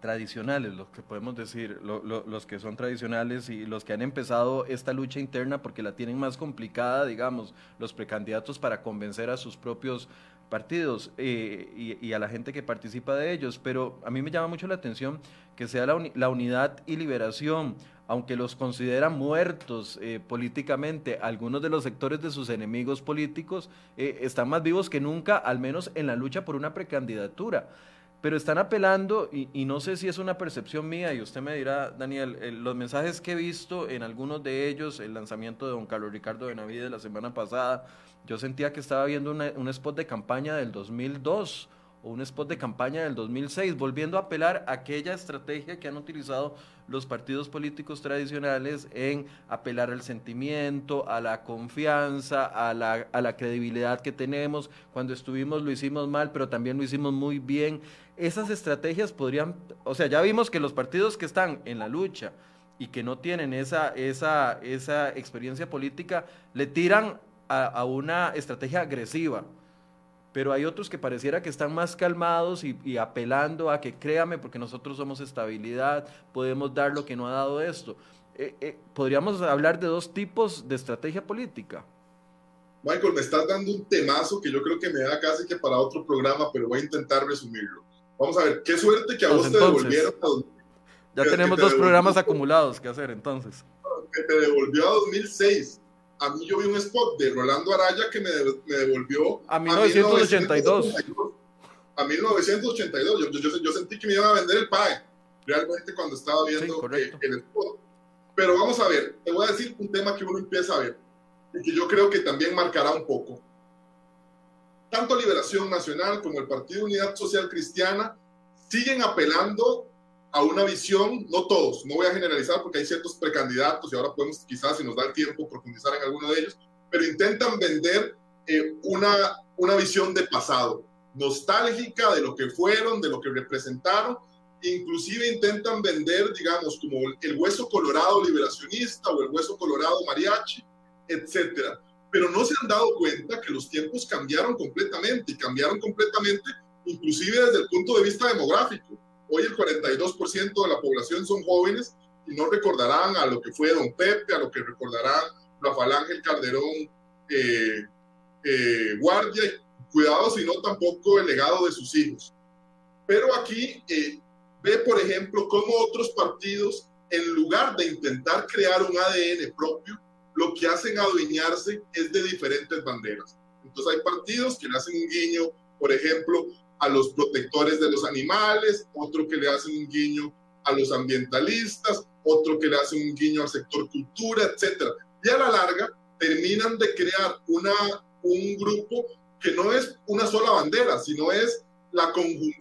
tradicionales, los que podemos decir, los que son tradicionales y los que han empezado esta lucha interna porque la tienen más complicada, digamos, los precandidatos para convencer a sus propios partidos eh, y, a la gente que participa de ellos, pero a mí me llama mucho la atención que sea la, unidad y liberación, aunque los considera muertos eh, políticamente, algunos de los sectores de sus enemigos políticos eh, están más vivos que nunca, al menos en la lucha por una precandidatura. Pero están apelando, y, no sé si es una percepción mía, y usted me dirá, Daniel, los mensajes que he visto en algunos de ellos, el lanzamiento de don Carlos Ricardo Benavides la semana pasada, yo sentía que estaba viendo un spot de campaña del 2002 o un spot de campaña del 2006, volviendo a apelar a aquella estrategia que han utilizado los partidos políticos tradicionales en apelar al sentimiento, a la confianza, a la, a la credibilidad que tenemos. Cuando estuvimos lo hicimos mal, pero también lo hicimos muy bien. Esas estrategias podrían, o sea, ya vimos que los partidos que están en la lucha y que no tienen esa, esa, esa experiencia política, le tiran a, una estrategia agresiva. pero hay otros que pareciera que están más calmados y, apelando a que créame, porque nosotros somos estabilidad, podemos dar lo que no ha dado esto. Eh, eh, podríamos hablar de dos tipos de estrategia política. Michael, me estás dando un temazo que yo creo que me da casi que para otro programa, pero voy a intentar resumirlo. Vamos a ver, qué suerte que a pues vos te devolvieron. ya tenemos dos programas acumulados que hacer entonces. Que te devolvió a 2006 a mí yo vi un spot de Rolando Araya que me, me devolvió a 1982. A 1982. Yo, yo, yo, sentí que me iban a vender el PAE realmente cuando estaba viendo eh, el spot. Pero vamos a ver, te voy a decir un tema que uno empieza a ver y que yo creo que también marcará un poco. Tanto Liberación Nacional como el Partido Unidad Social Cristiana siguen apelando a una visión, no todos, no voy a generalizar porque hay ciertos precandidatos y ahora podemos quizás, si nos da el tiempo, profundizar en alguno de ellos, pero intentan vender eh, una, una visión de pasado, nostálgica de lo que fueron, de lo que representaron, inclusive intentan vender, digamos, como el hueso colorado liberacionista o el hueso colorado mariachi, etcétera. Pero no se han dado cuenta que los tiempos cambiaron completamente y cambiaron completamente inclusive desde el punto de vista demográfico Hoy el 42% de la población son jóvenes y no recordarán a lo que fue Don Pepe, a lo que recordarán Rafael Ángel Calderón eh, eh, Guardia, cuidado si no tampoco el legado de sus hijos. Pero aquí eh, ve, por ejemplo, cómo otros partidos, en lugar de intentar crear un ADN propio, lo que hacen adueñarse es de diferentes banderas. Entonces hay partidos que le hacen un guiño, por ejemplo, a los protectores de los animales, otro que le hace un guiño a los ambientalistas, otro que le hace un guiño al sector cultura, etc. Y a la larga terminan de crear una, un grupo que no es una sola bandera, sino es la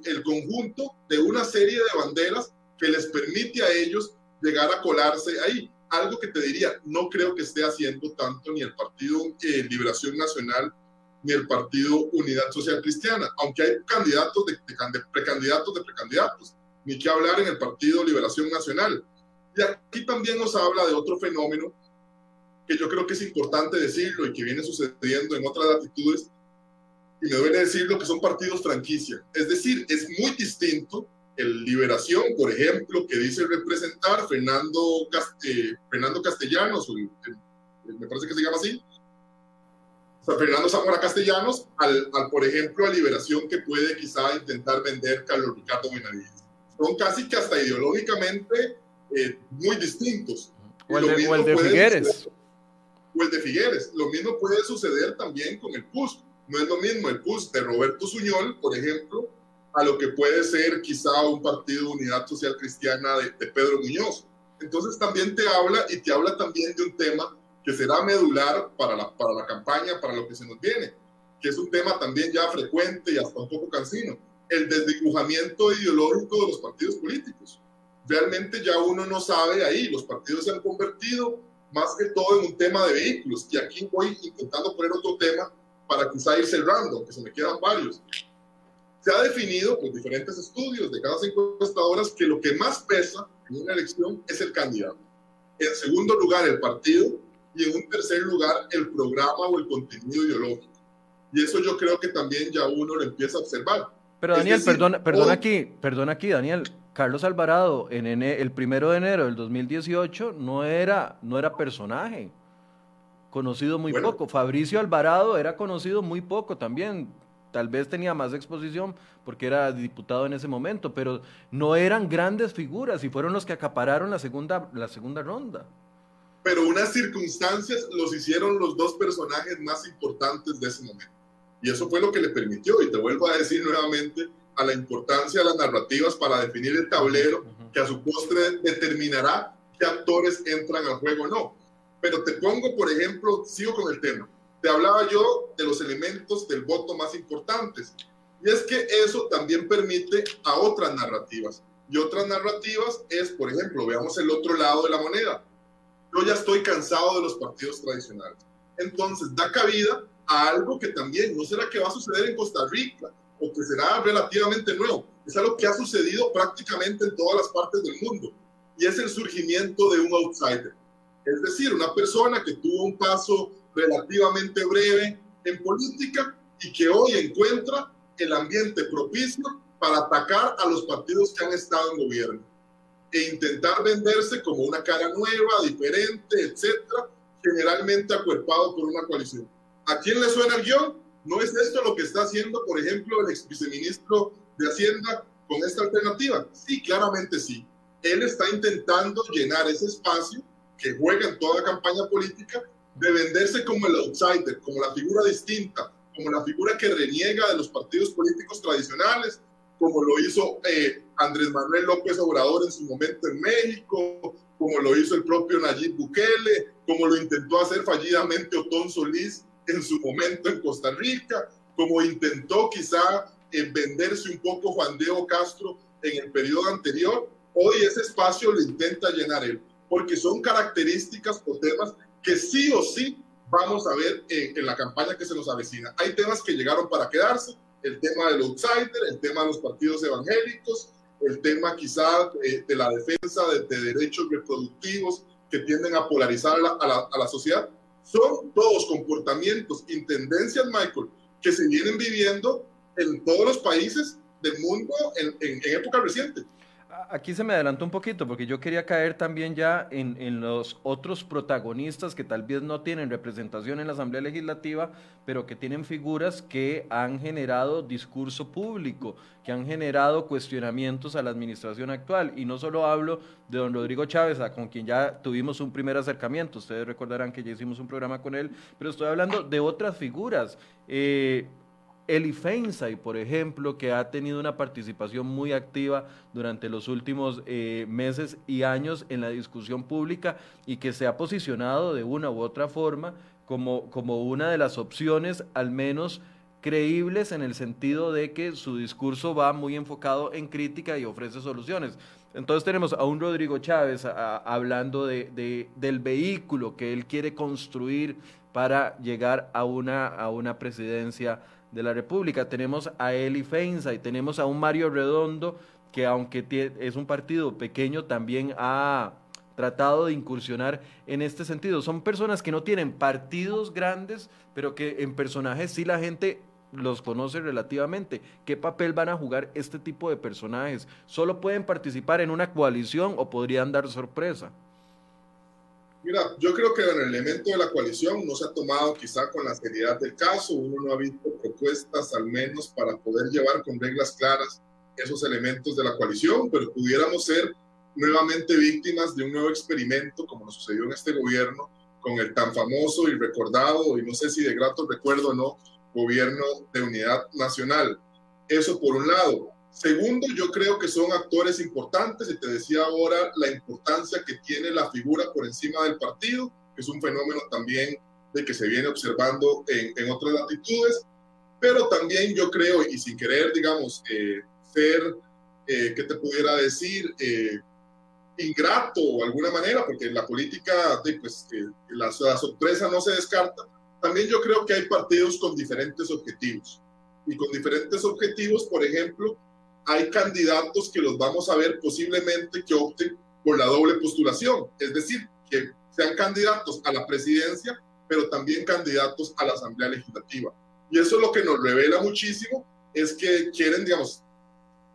el conjunto de una serie de banderas que les permite a ellos llegar a colarse ahí. Algo que te diría, no creo que esté haciendo tanto ni el Partido eh, Liberación Nacional ni el Partido Unidad Social Cristiana, aunque hay candidatos de, precandidatos de precandidatos, ni que hablar en el Partido Liberación Nacional. Y aquí también nos habla de otro fenómeno que yo creo que es importante decirlo y que viene sucediendo en otras latitudes, y me duele decirlo que son partidos franquicia. Es decir, es muy distinto el Liberación, por ejemplo, que dice representar Fernando, eh, Fernando Castellanos, me parece que se llama así, Fernando Zamora Castellanos, al, por ejemplo, a Liberación que puede quizá intentar vender Carlos Ricardo Benavides. Son casi que hasta ideológicamente eh, muy distintos. O el, de, o el de Figueres. o el de Figueres. Lo mismo puede suceder también con el PUS. No es lo mismo el PUS de Roberto Suñol, por ejemplo, a lo que puede ser quizá un partido de unidad social cristiana de, de Pedro Muñoz. Entonces también te habla y te habla también de un tema que será medular para la, para la campaña, para lo que se nos viene, que es un tema también ya frecuente y hasta un poco cansino, el desdibujamiento ideológico de los partidos políticos. Realmente ya uno no sabe ahí, los partidos se han convertido más que todo en un tema de vehículos, y aquí voy intentando poner otro tema para quizá ir cerrando, que se me quedan varios. Se ha definido por diferentes estudios de cada cinco encuestadoras que lo que más pesa en una elección es el candidato. En segundo lugar, el partido, y en un tercer lugar el programa o el contenido ideológico. Y eso yo creo que también ya uno lo empieza a observar. Pero Daniel, perdona, perdona aquí, perdona aquí, Daniel. Carlos Alvarado, en el primero de enero del 2018, no era, no era personaje, conocido muy poco. Fabricio Alvarado era conocido muy poco también. Tal vez tenía más exposición porque era diputado en ese momento, pero no eran grandes figuras y fueron los que acapararon la segunda, la segunda ronda pero unas circunstancias los hicieron los dos personajes más importantes de ese momento. Y eso fue lo que le permitió, y te vuelvo a decir nuevamente, a la importancia de las narrativas para definir el tablero que a su postre determinará qué actores entran al juego o no. Pero te pongo, por ejemplo, sigo con el tema. Te hablaba yo de los elementos del voto más importantes. Y es que eso también permite a otras narrativas. Y otras narrativas es, por ejemplo, veamos el otro lado de la moneda yo ya estoy cansado de los partidos tradicionales. Entonces, da cabida a algo que también no será que va a suceder en Costa Rica o que será relativamente nuevo. Es algo que ha sucedido prácticamente en todas las partes del mundo y es el surgimiento de un outsider. Es decir, una persona que tuvo un paso relativamente breve en política y que hoy encuentra el ambiente propicio para atacar a los partidos que han estado en gobierno e intentar venderse como una cara nueva, diferente, etcétera, generalmente acuerpado por una coalición. ¿A quién le suena el guion? ¿No es esto lo que está haciendo, por ejemplo, el ex viceministro de Hacienda con esta alternativa? Sí, claramente sí. Él está intentando llenar ese espacio que juega en toda campaña política de venderse como el outsider, como la figura distinta, como la figura que reniega de los partidos políticos tradicionales, como lo hizo eh, Andrés Manuel López Obrador en su momento en México, como lo hizo el propio Nayib Bukele, como lo intentó hacer fallidamente Otón Solís en su momento en Costa Rica, como intentó quizá eh, venderse un poco Juan Diego Castro en el periodo anterior, hoy ese espacio lo intenta llenar él, porque son características o temas que sí o sí vamos a ver en, la campaña que se nos avecina. Hay temas que llegaron para quedarse, el tema del outsider, el tema de los partidos evangélicos, el tema quizá de, la defensa de, derechos reproductivos que tienden a polarizar a la, sociedad. Son todos comportamientos y tendencias, Michael, que se vienen viviendo en todos los países del mundo en época reciente aquí se me adelantó un poquito porque yo quería caer también ya en, los otros protagonistas que tal vez no tienen representación en la Asamblea Legislativa, pero que tienen figuras que han generado discurso público, que han generado cuestionamientos a la administración actual. Y no solo hablo de don Rodrigo Chávez, con quien ya tuvimos un primer acercamiento, ustedes recordarán que ya hicimos un programa con él, pero estoy hablando de otras figuras. Eh, Eli Feinsay, por ejemplo, que ha tenido una participación muy activa durante los últimos eh, meses y años en la discusión pública y que se ha posicionado de una u otra forma como, como una de las opciones, al menos creíbles en el sentido de que su discurso va muy enfocado en crítica y ofrece soluciones. Entonces tenemos a un Rodrigo Chávez hablando de, del vehículo que él quiere construir para llegar a una, a una presidencia de la República. Tenemos a Eli Feinza y tenemos a un Mario Redondo que aunque es un partido pequeño también ha tratado de incursionar en este sentido. Son personas que no tienen partidos grandes, pero que en personajes sí la gente los conoce relativamente. ¿Qué papel van a jugar este tipo de personajes? ¿Solo pueden participar en una coalición o podrían dar sorpresa? Mira, yo creo que el elemento de la coalición no se ha tomado quizá con la seriedad del caso, uno no ha visto propuestas al menos para poder llevar con reglas claras esos elementos de la coalición, pero pudiéramos ser nuevamente víctimas de un nuevo experimento como nos sucedió en este gobierno con el tan famoso y recordado, y no sé si de grato recuerdo o no, gobierno de unidad nacional. Eso por un lado. Segundo, yo creo que son actores importantes y te decía ahora la importancia que tiene la figura por encima del partido, que es un fenómeno también de que se viene observando en, en otras latitudes, pero también yo creo, y sin querer, digamos, eh, ser, eh, ¿qué te pudiera decir? Eh, ingrato o alguna manera, porque en la política pues, la, la sorpresa no se descarta, también yo creo que hay partidos con diferentes objetivos. Y con diferentes objetivos, por ejemplo, hay candidatos que los vamos a ver posiblemente que opten por la doble postulación, es decir, que sean candidatos a la presidencia, pero también candidatos a la Asamblea Legislativa. Y eso lo que nos revela muchísimo, es que quieren, digamos,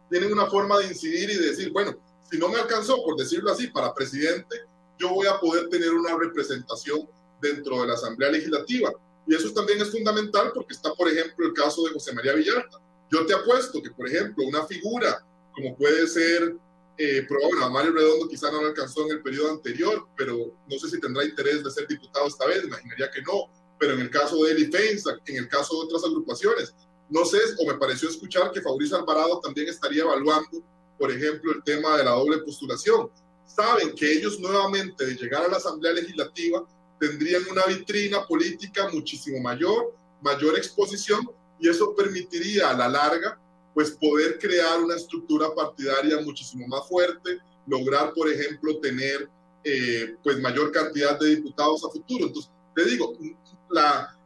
tienen una forma de incidir y decir, bueno, si no me alcanzó, por decirlo así, para presidente, yo voy a poder tener una representación dentro de la Asamblea Legislativa. Y eso también es fundamental porque está, por ejemplo, el caso de José María Villalta, yo te apuesto que, por ejemplo, una figura como puede ser, eh, bueno, Mario Redondo quizá no lo alcanzó en el periodo anterior, pero no sé si tendrá interés de ser diputado esta vez, imaginaría que no, pero en el caso de Eli Feinsack, en el caso de otras agrupaciones, no sé, o me pareció escuchar que Fabricio Alvarado también estaría evaluando, por ejemplo, el tema de la doble postulación. Saben que ellos nuevamente, de llegar a la Asamblea Legislativa, tendrían una vitrina política muchísimo mayor, mayor exposición y eso permitiría a la larga pues poder crear una estructura partidaria muchísimo más fuerte, lograr, por ejemplo, tener eh, pues mayor cantidad de diputados a futuro. Entonces, te digo,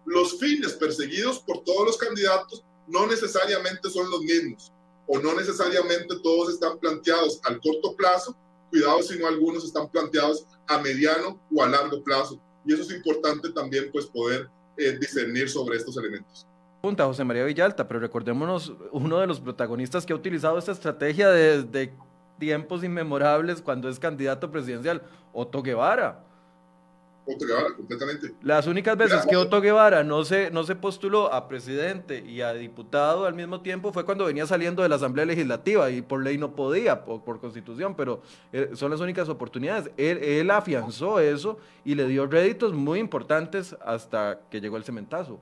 los fines perseguidos por todos los candidatos no necesariamente son los mismos o no necesariamente todos están planteados al corto plazo, cuidado si no algunos están planteados a mediano o a largo plazo. Y eso es importante también pues poder eh, discernir sobre estos elementos. Punta José María Villalta, pero recordémonos uno de los protagonistas que ha utilizado esta estrategia desde tiempos inmemorables cuando es candidato presidencial, Otto Guevara. Otto Guevara, completamente. Las únicas veces que Otto Guevara no se, no se postuló a presidente y a diputado al mismo tiempo fue cuando venía saliendo de la Asamblea Legislativa y por ley no podía, por, por constitución, pero eh, son las únicas oportunidades. Él, él afianzó eso y le dio réditos muy importantes hasta que llegó el cementazo.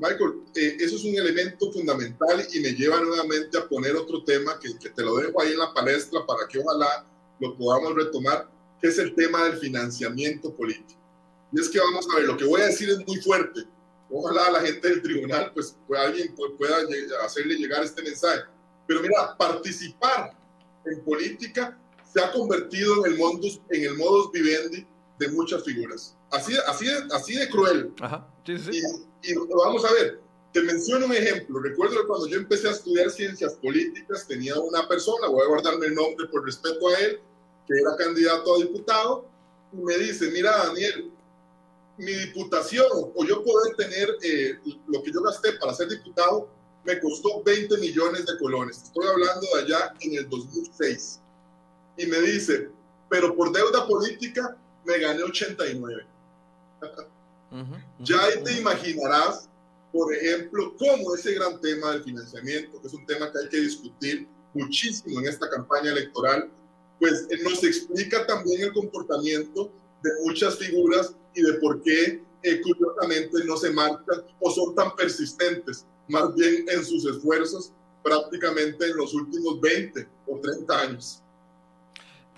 Michael, eh, eso es un elemento fundamental y me lleva nuevamente a poner otro tema que, que, te lo dejo ahí en la palestra para que ojalá lo podamos retomar, que es el tema del financiamiento político. Y es que vamos a ver, lo que voy a decir es muy fuerte. Ojalá la gente del tribunal, pues, pues alguien pueda hacerle llegar este mensaje. Pero mira, participar en política se ha convertido en el modus, en el modus vivendi de muchas figuras. Así, así, así de cruel. Ajá. Sí, sí. Y, y, vamos a ver, te menciono un ejemplo. Recuerdo que cuando yo empecé a estudiar ciencias políticas, tenía una persona, voy a guardarme el nombre por respeto a él, que era candidato a diputado, y me dice, mira Daniel, mi diputación o yo poder tener eh, lo que yo gasté para ser diputado me costó 20 millones de colones. Estoy hablando de allá en el 2006. Y me dice, pero por deuda política me gané 89. Uh -huh, ya ahí te imaginarás, por ejemplo, cómo ese gran tema del financiamiento, que es un tema que hay que discutir muchísimo en esta campaña electoral, pues eh, nos explica también el comportamiento de muchas figuras y de por qué eh, curiosamente no se marcan o son tan persistentes, más bien en sus esfuerzos prácticamente en los últimos 20 o 30 años.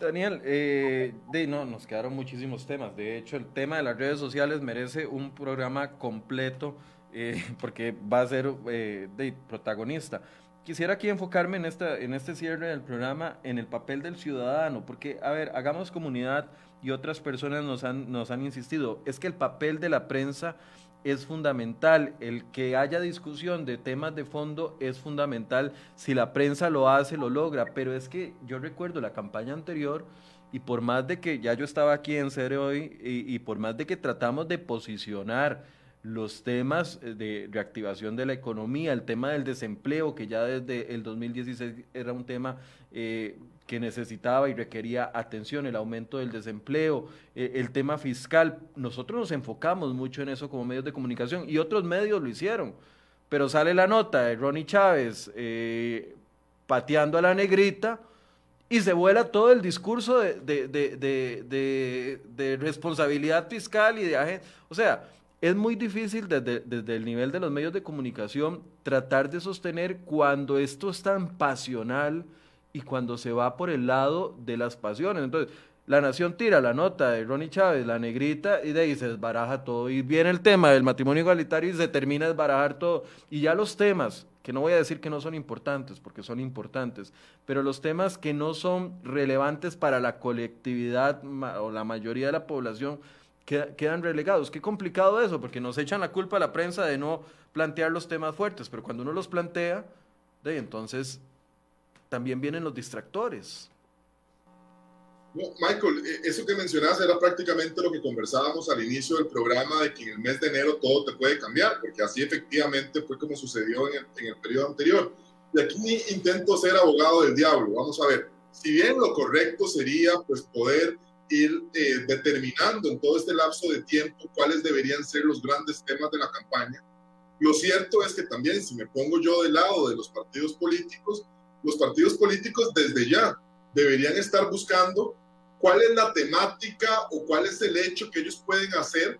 Daniel, eh, de, no, nos quedaron muchísimos temas. De hecho, el tema de las redes sociales merece un programa completo eh, porque va a ser eh, de protagonista. Quisiera aquí enfocarme en, esta, en este cierre del programa en el papel del ciudadano, porque, a ver, hagamos comunidad y otras personas nos han, nos han insistido, es que el papel de la prensa es fundamental, el que haya discusión de temas de fondo es fundamental, si la prensa lo hace, lo logra, pero es que yo recuerdo la campaña anterior y por más de que ya yo estaba aquí en serie hoy y, y por más de que tratamos de posicionar los temas de reactivación de la economía, el tema del desempleo, que ya desde el 2016 era un tema eh, que necesitaba y requería atención, el aumento del desempleo, eh, el tema fiscal. Nosotros nos enfocamos mucho en eso como medios de comunicación y otros medios lo hicieron, pero sale la nota de Ronnie Chávez eh, pateando a la negrita y se vuela todo el discurso de, de, de, de responsabilidad fiscal y de. O sea, es muy difícil desde, desde, el nivel de los medios de comunicación tratar de sostener cuando esto es tan pasional y cuando se va por el lado de las pasiones. Entonces, la Nación tira la nota de Ronnie Chávez, la negrita, y de ahí se desbaraja todo. Y viene el tema del matrimonio igualitario y se termina de desbarajar todo. Y ya los temas, que no voy a decir que no son importantes, porque son importantes, pero los temas que no son relevantes para la colectividad o la mayoría de la población, quedan relegados. Qué complicado eso, porque nos echan la culpa a la prensa de no plantear los temas fuertes, pero cuando uno los plantea, de entonces también vienen los distractores. No, Michael, e, eso que mencionas era prácticamente lo que conversábamos al inicio del programa, de que en el mes de enero todo te puede cambiar, porque así efectivamente fue como sucedió en el, en el periodo anterior. Y aquí intento ser abogado del diablo. Vamos a ver, si bien lo correcto sería pues poder ir eh, determinando en todo este lapso de tiempo cuáles deberían ser los grandes temas de la campaña. Lo cierto es que también si me pongo yo del lado de los partidos políticos, los partidos políticos desde ya deberían estar buscando cuál es la temática o cuál es el hecho que ellos pueden hacer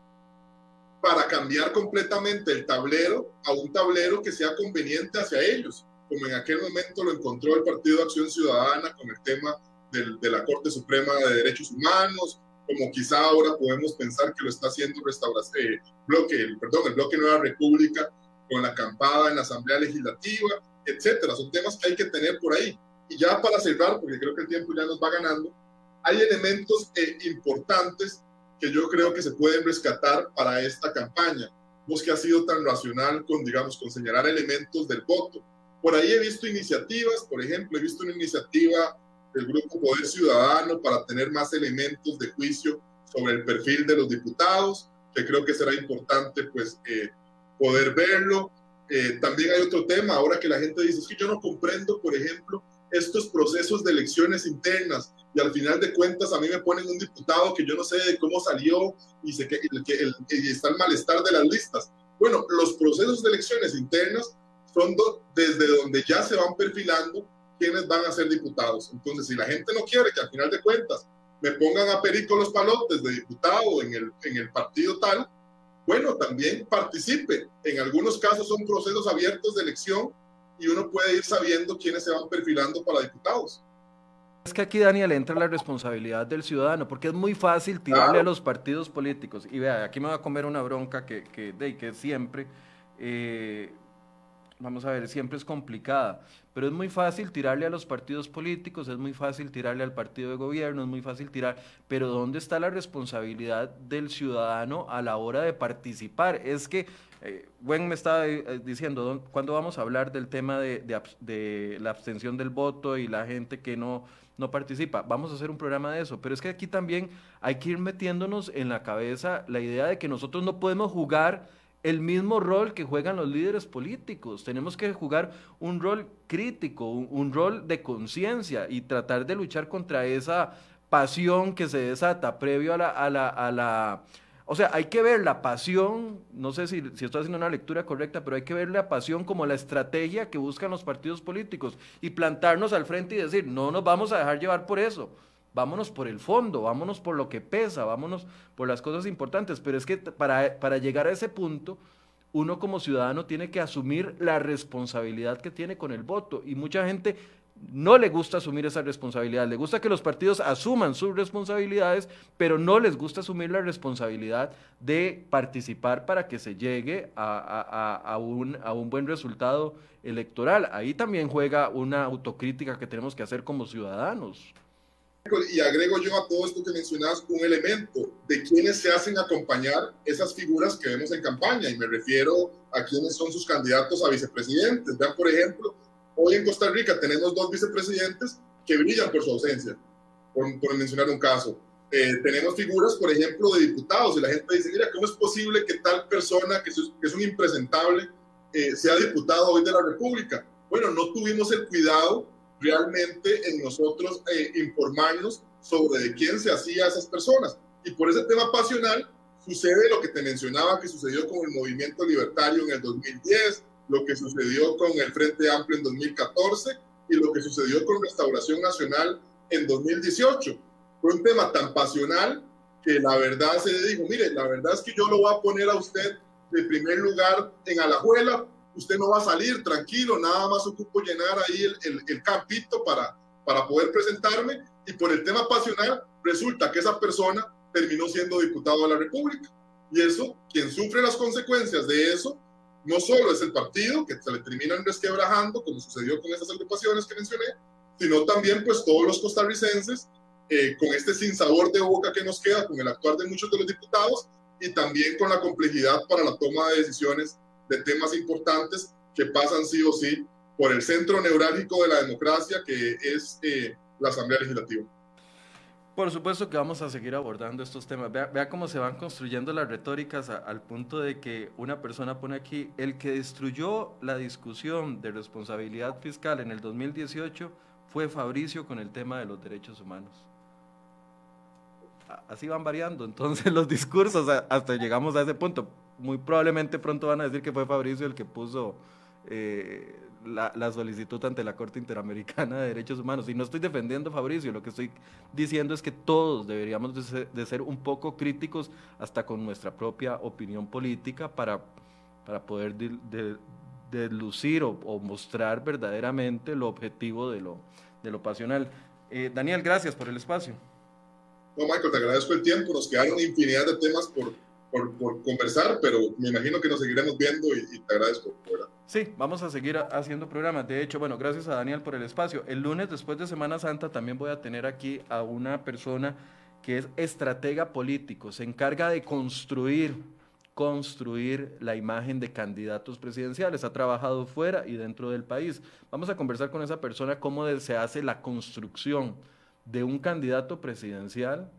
para cambiar completamente el tablero a un tablero que sea conveniente hacia ellos, como en aquel momento lo encontró el Partido Acción Ciudadana con el tema del, de la Corte Suprema de Derechos Humanos, como quizá ahora podemos pensar que lo está haciendo eh, bloque, perdón, el bloque Nueva República con la acampada en la Asamblea Legislativa, etcétera. Son temas que hay que tener por ahí. Y ya para cerrar, porque creo que el tiempo ya nos va ganando, hay elementos eh, importantes que yo creo que se pueden rescatar para esta campaña. Vos que ha sido tan racional con, digamos, con señalar elementos del voto. Por ahí he visto iniciativas, por ejemplo, he visto una iniciativa del Grupo Poder Ciudadano para tener más elementos de juicio sobre el perfil de los diputados, que creo que será importante pues eh, poder verlo. Eh, también hay otro tema, ahora que la gente dice, es que yo no comprendo, por ejemplo, estos procesos de elecciones internas y al final de cuentas a mí me ponen un diputado que yo no sé de cómo salió y, sé que, está el malestar de las listas. Bueno, los procesos de elecciones internas son desde donde ya se van perfilando quiénes van a ser diputados. Entonces, si la gente no quiere que al final de cuentas me pongan a Perico los palotes de diputado en el, en el partido tal, bueno, también participe. En algunos casos son procesos abiertos de elección y uno puede ir sabiendo quiénes se van perfilando para diputados. Es que aquí, Daniel, entra la responsabilidad del ciudadano, porque es muy fácil tirarle a los partidos políticos. Y vea, aquí me va a comer una bronca que, que, de, que siempre, eh, vamos a ver, siempre es complicada. Pero es muy fácil tirarle a los partidos políticos, es muy fácil tirarle al partido de gobierno, es muy fácil tirar. Pero ¿dónde está la responsabilidad del ciudadano a la hora de participar? Es que eh, Gwen me estaba eh, diciendo, ¿cuándo vamos a hablar del tema de, de, la abstención del voto y la gente que no, no participa? Vamos a hacer un programa de eso, pero es que aquí también hay que ir metiéndonos en la cabeza la idea de que nosotros no podemos jugar el mismo rol que juegan los líderes políticos. Tenemos que jugar un rol crítico, un, rol de conciencia y tratar de luchar contra esa pasión que se desata previo a la, a la, a la o sea, hay que ver la pasión, no sé si, si, estoy haciendo una lectura correcta, pero hay que ver la pasión como la estrategia que buscan los partidos políticos y plantarnos al frente y decir, no nos vamos a dejar llevar por eso, vámonos por el fondo, vámonos por lo que pesa, vámonos por las cosas importantes, pero es que para, para llegar a ese punto, uno como ciudadano tiene que asumir la responsabilidad que tiene con el voto y mucha gente no le gusta asumir esa responsabilidad, le gusta que los partidos asuman sus responsabilidades, pero no les gusta asumir la responsabilidad de participar para que se llegue a, un, a un buen resultado electoral. Ahí también juega una autocrítica que tenemos que hacer como ciudadanos. Y agrego yo a todo esto que mencionas un elemento de quienes se hacen acompañar esas figuras que vemos en campaña, y me refiero a quienes son sus candidatos a vicepresidentes. Vean, por ejemplo, Hoy en Costa Rica tenemos dos vicepresidentes que brillan por su ausencia, por, mencionar un caso. Eh, tenemos figuras, por ejemplo, de diputados y la gente dice, mira, ¿cómo es posible que tal persona que es, un impresentable eh, sea diputado hoy de la República? Bueno, no tuvimos el cuidado realmente en nosotros eh, informarnos sobre de quién se hacía esas personas. Y por ese tema pasional sucede lo que te mencionaba que sucedió con el movimiento libertario en el 2010, lo que sucedió con el Frente Amplio en 2014 y lo que sucedió con Restauración Nacional en 2018. Fue un tema tan pasional que la verdad se dijo, mire, la verdad es que yo lo voy a poner a usted de primer lugar en Alajuela, usted no va a salir tranquilo, nada más ocupo llenar ahí el, el, el campito para, para poder presentarme y por el tema pasional resulta que esa persona terminó siendo diputado de la República. Y eso, quien sufre las consecuencias de eso no solo es el partido que se le terminan resquebrajando, como sucedió con esas agrupaciones que mencioné, sino también pues todos los costarricenses eh, con este sinsabor de boca que nos queda con el actuar de muchos de los diputados y también con la complejidad para la toma de decisiones de temas importantes que pasan sí o sí por el centro neurálgico de la democracia que es eh, la Asamblea Legislativa. Por supuesto que vamos a seguir abordando estos temas. Vea, cómo se van construyendo las retóricas al punto de que una persona pone aquí, el que destruyó la discusión de responsabilidad fiscal en el 2018 fue Fabricio con el tema de los derechos humanos. Así van variando entonces los discursos hasta llegamos a ese punto. Muy probablemente pronto van a decir que fue Fabricio el que puso eh, la, solicitud ante la Corte Interamericana de Derechos Humanos. Y no estoy defendiendo a Fabricio, lo que estoy diciendo es que todos deberíamos de ser, un poco críticos hasta con nuestra propia opinión política para, para poder delucir o, mostrar verdaderamente lo objetivo de lo, de lo pasional. Eh, Daniel, gracias por el espacio. No, Michael, te agradezco el tiempo. Nos quedaron infinidad de temas por, por, conversar, pero me imagino que nos seguiremos viendo y, te agradezco. Sí, vamos a seguir haciendo programas. De hecho, bueno, gracias a Daniel por el espacio. El lunes, después de Semana Santa, también voy a tener aquí a una persona que es estratega político, se encarga de construir construir la imagen de candidatos presidenciales. Ha trabajado fuera y dentro del país. Vamos a conversar con esa persona cómo se hace la construcción de un candidato presidencial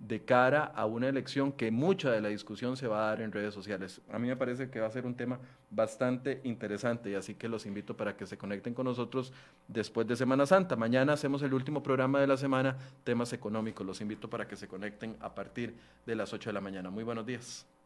de cara a una elección que mucha de la discusión se va a dar en redes sociales. A mí me parece que va a ser un tema bastante interesante y así que los invito para que se conecten con nosotros después de Semana Santa. Mañana hacemos el último programa de la semana, temas económicos. Los invito para que se conecten a partir de las 8 de la mañana. Muy buenos días.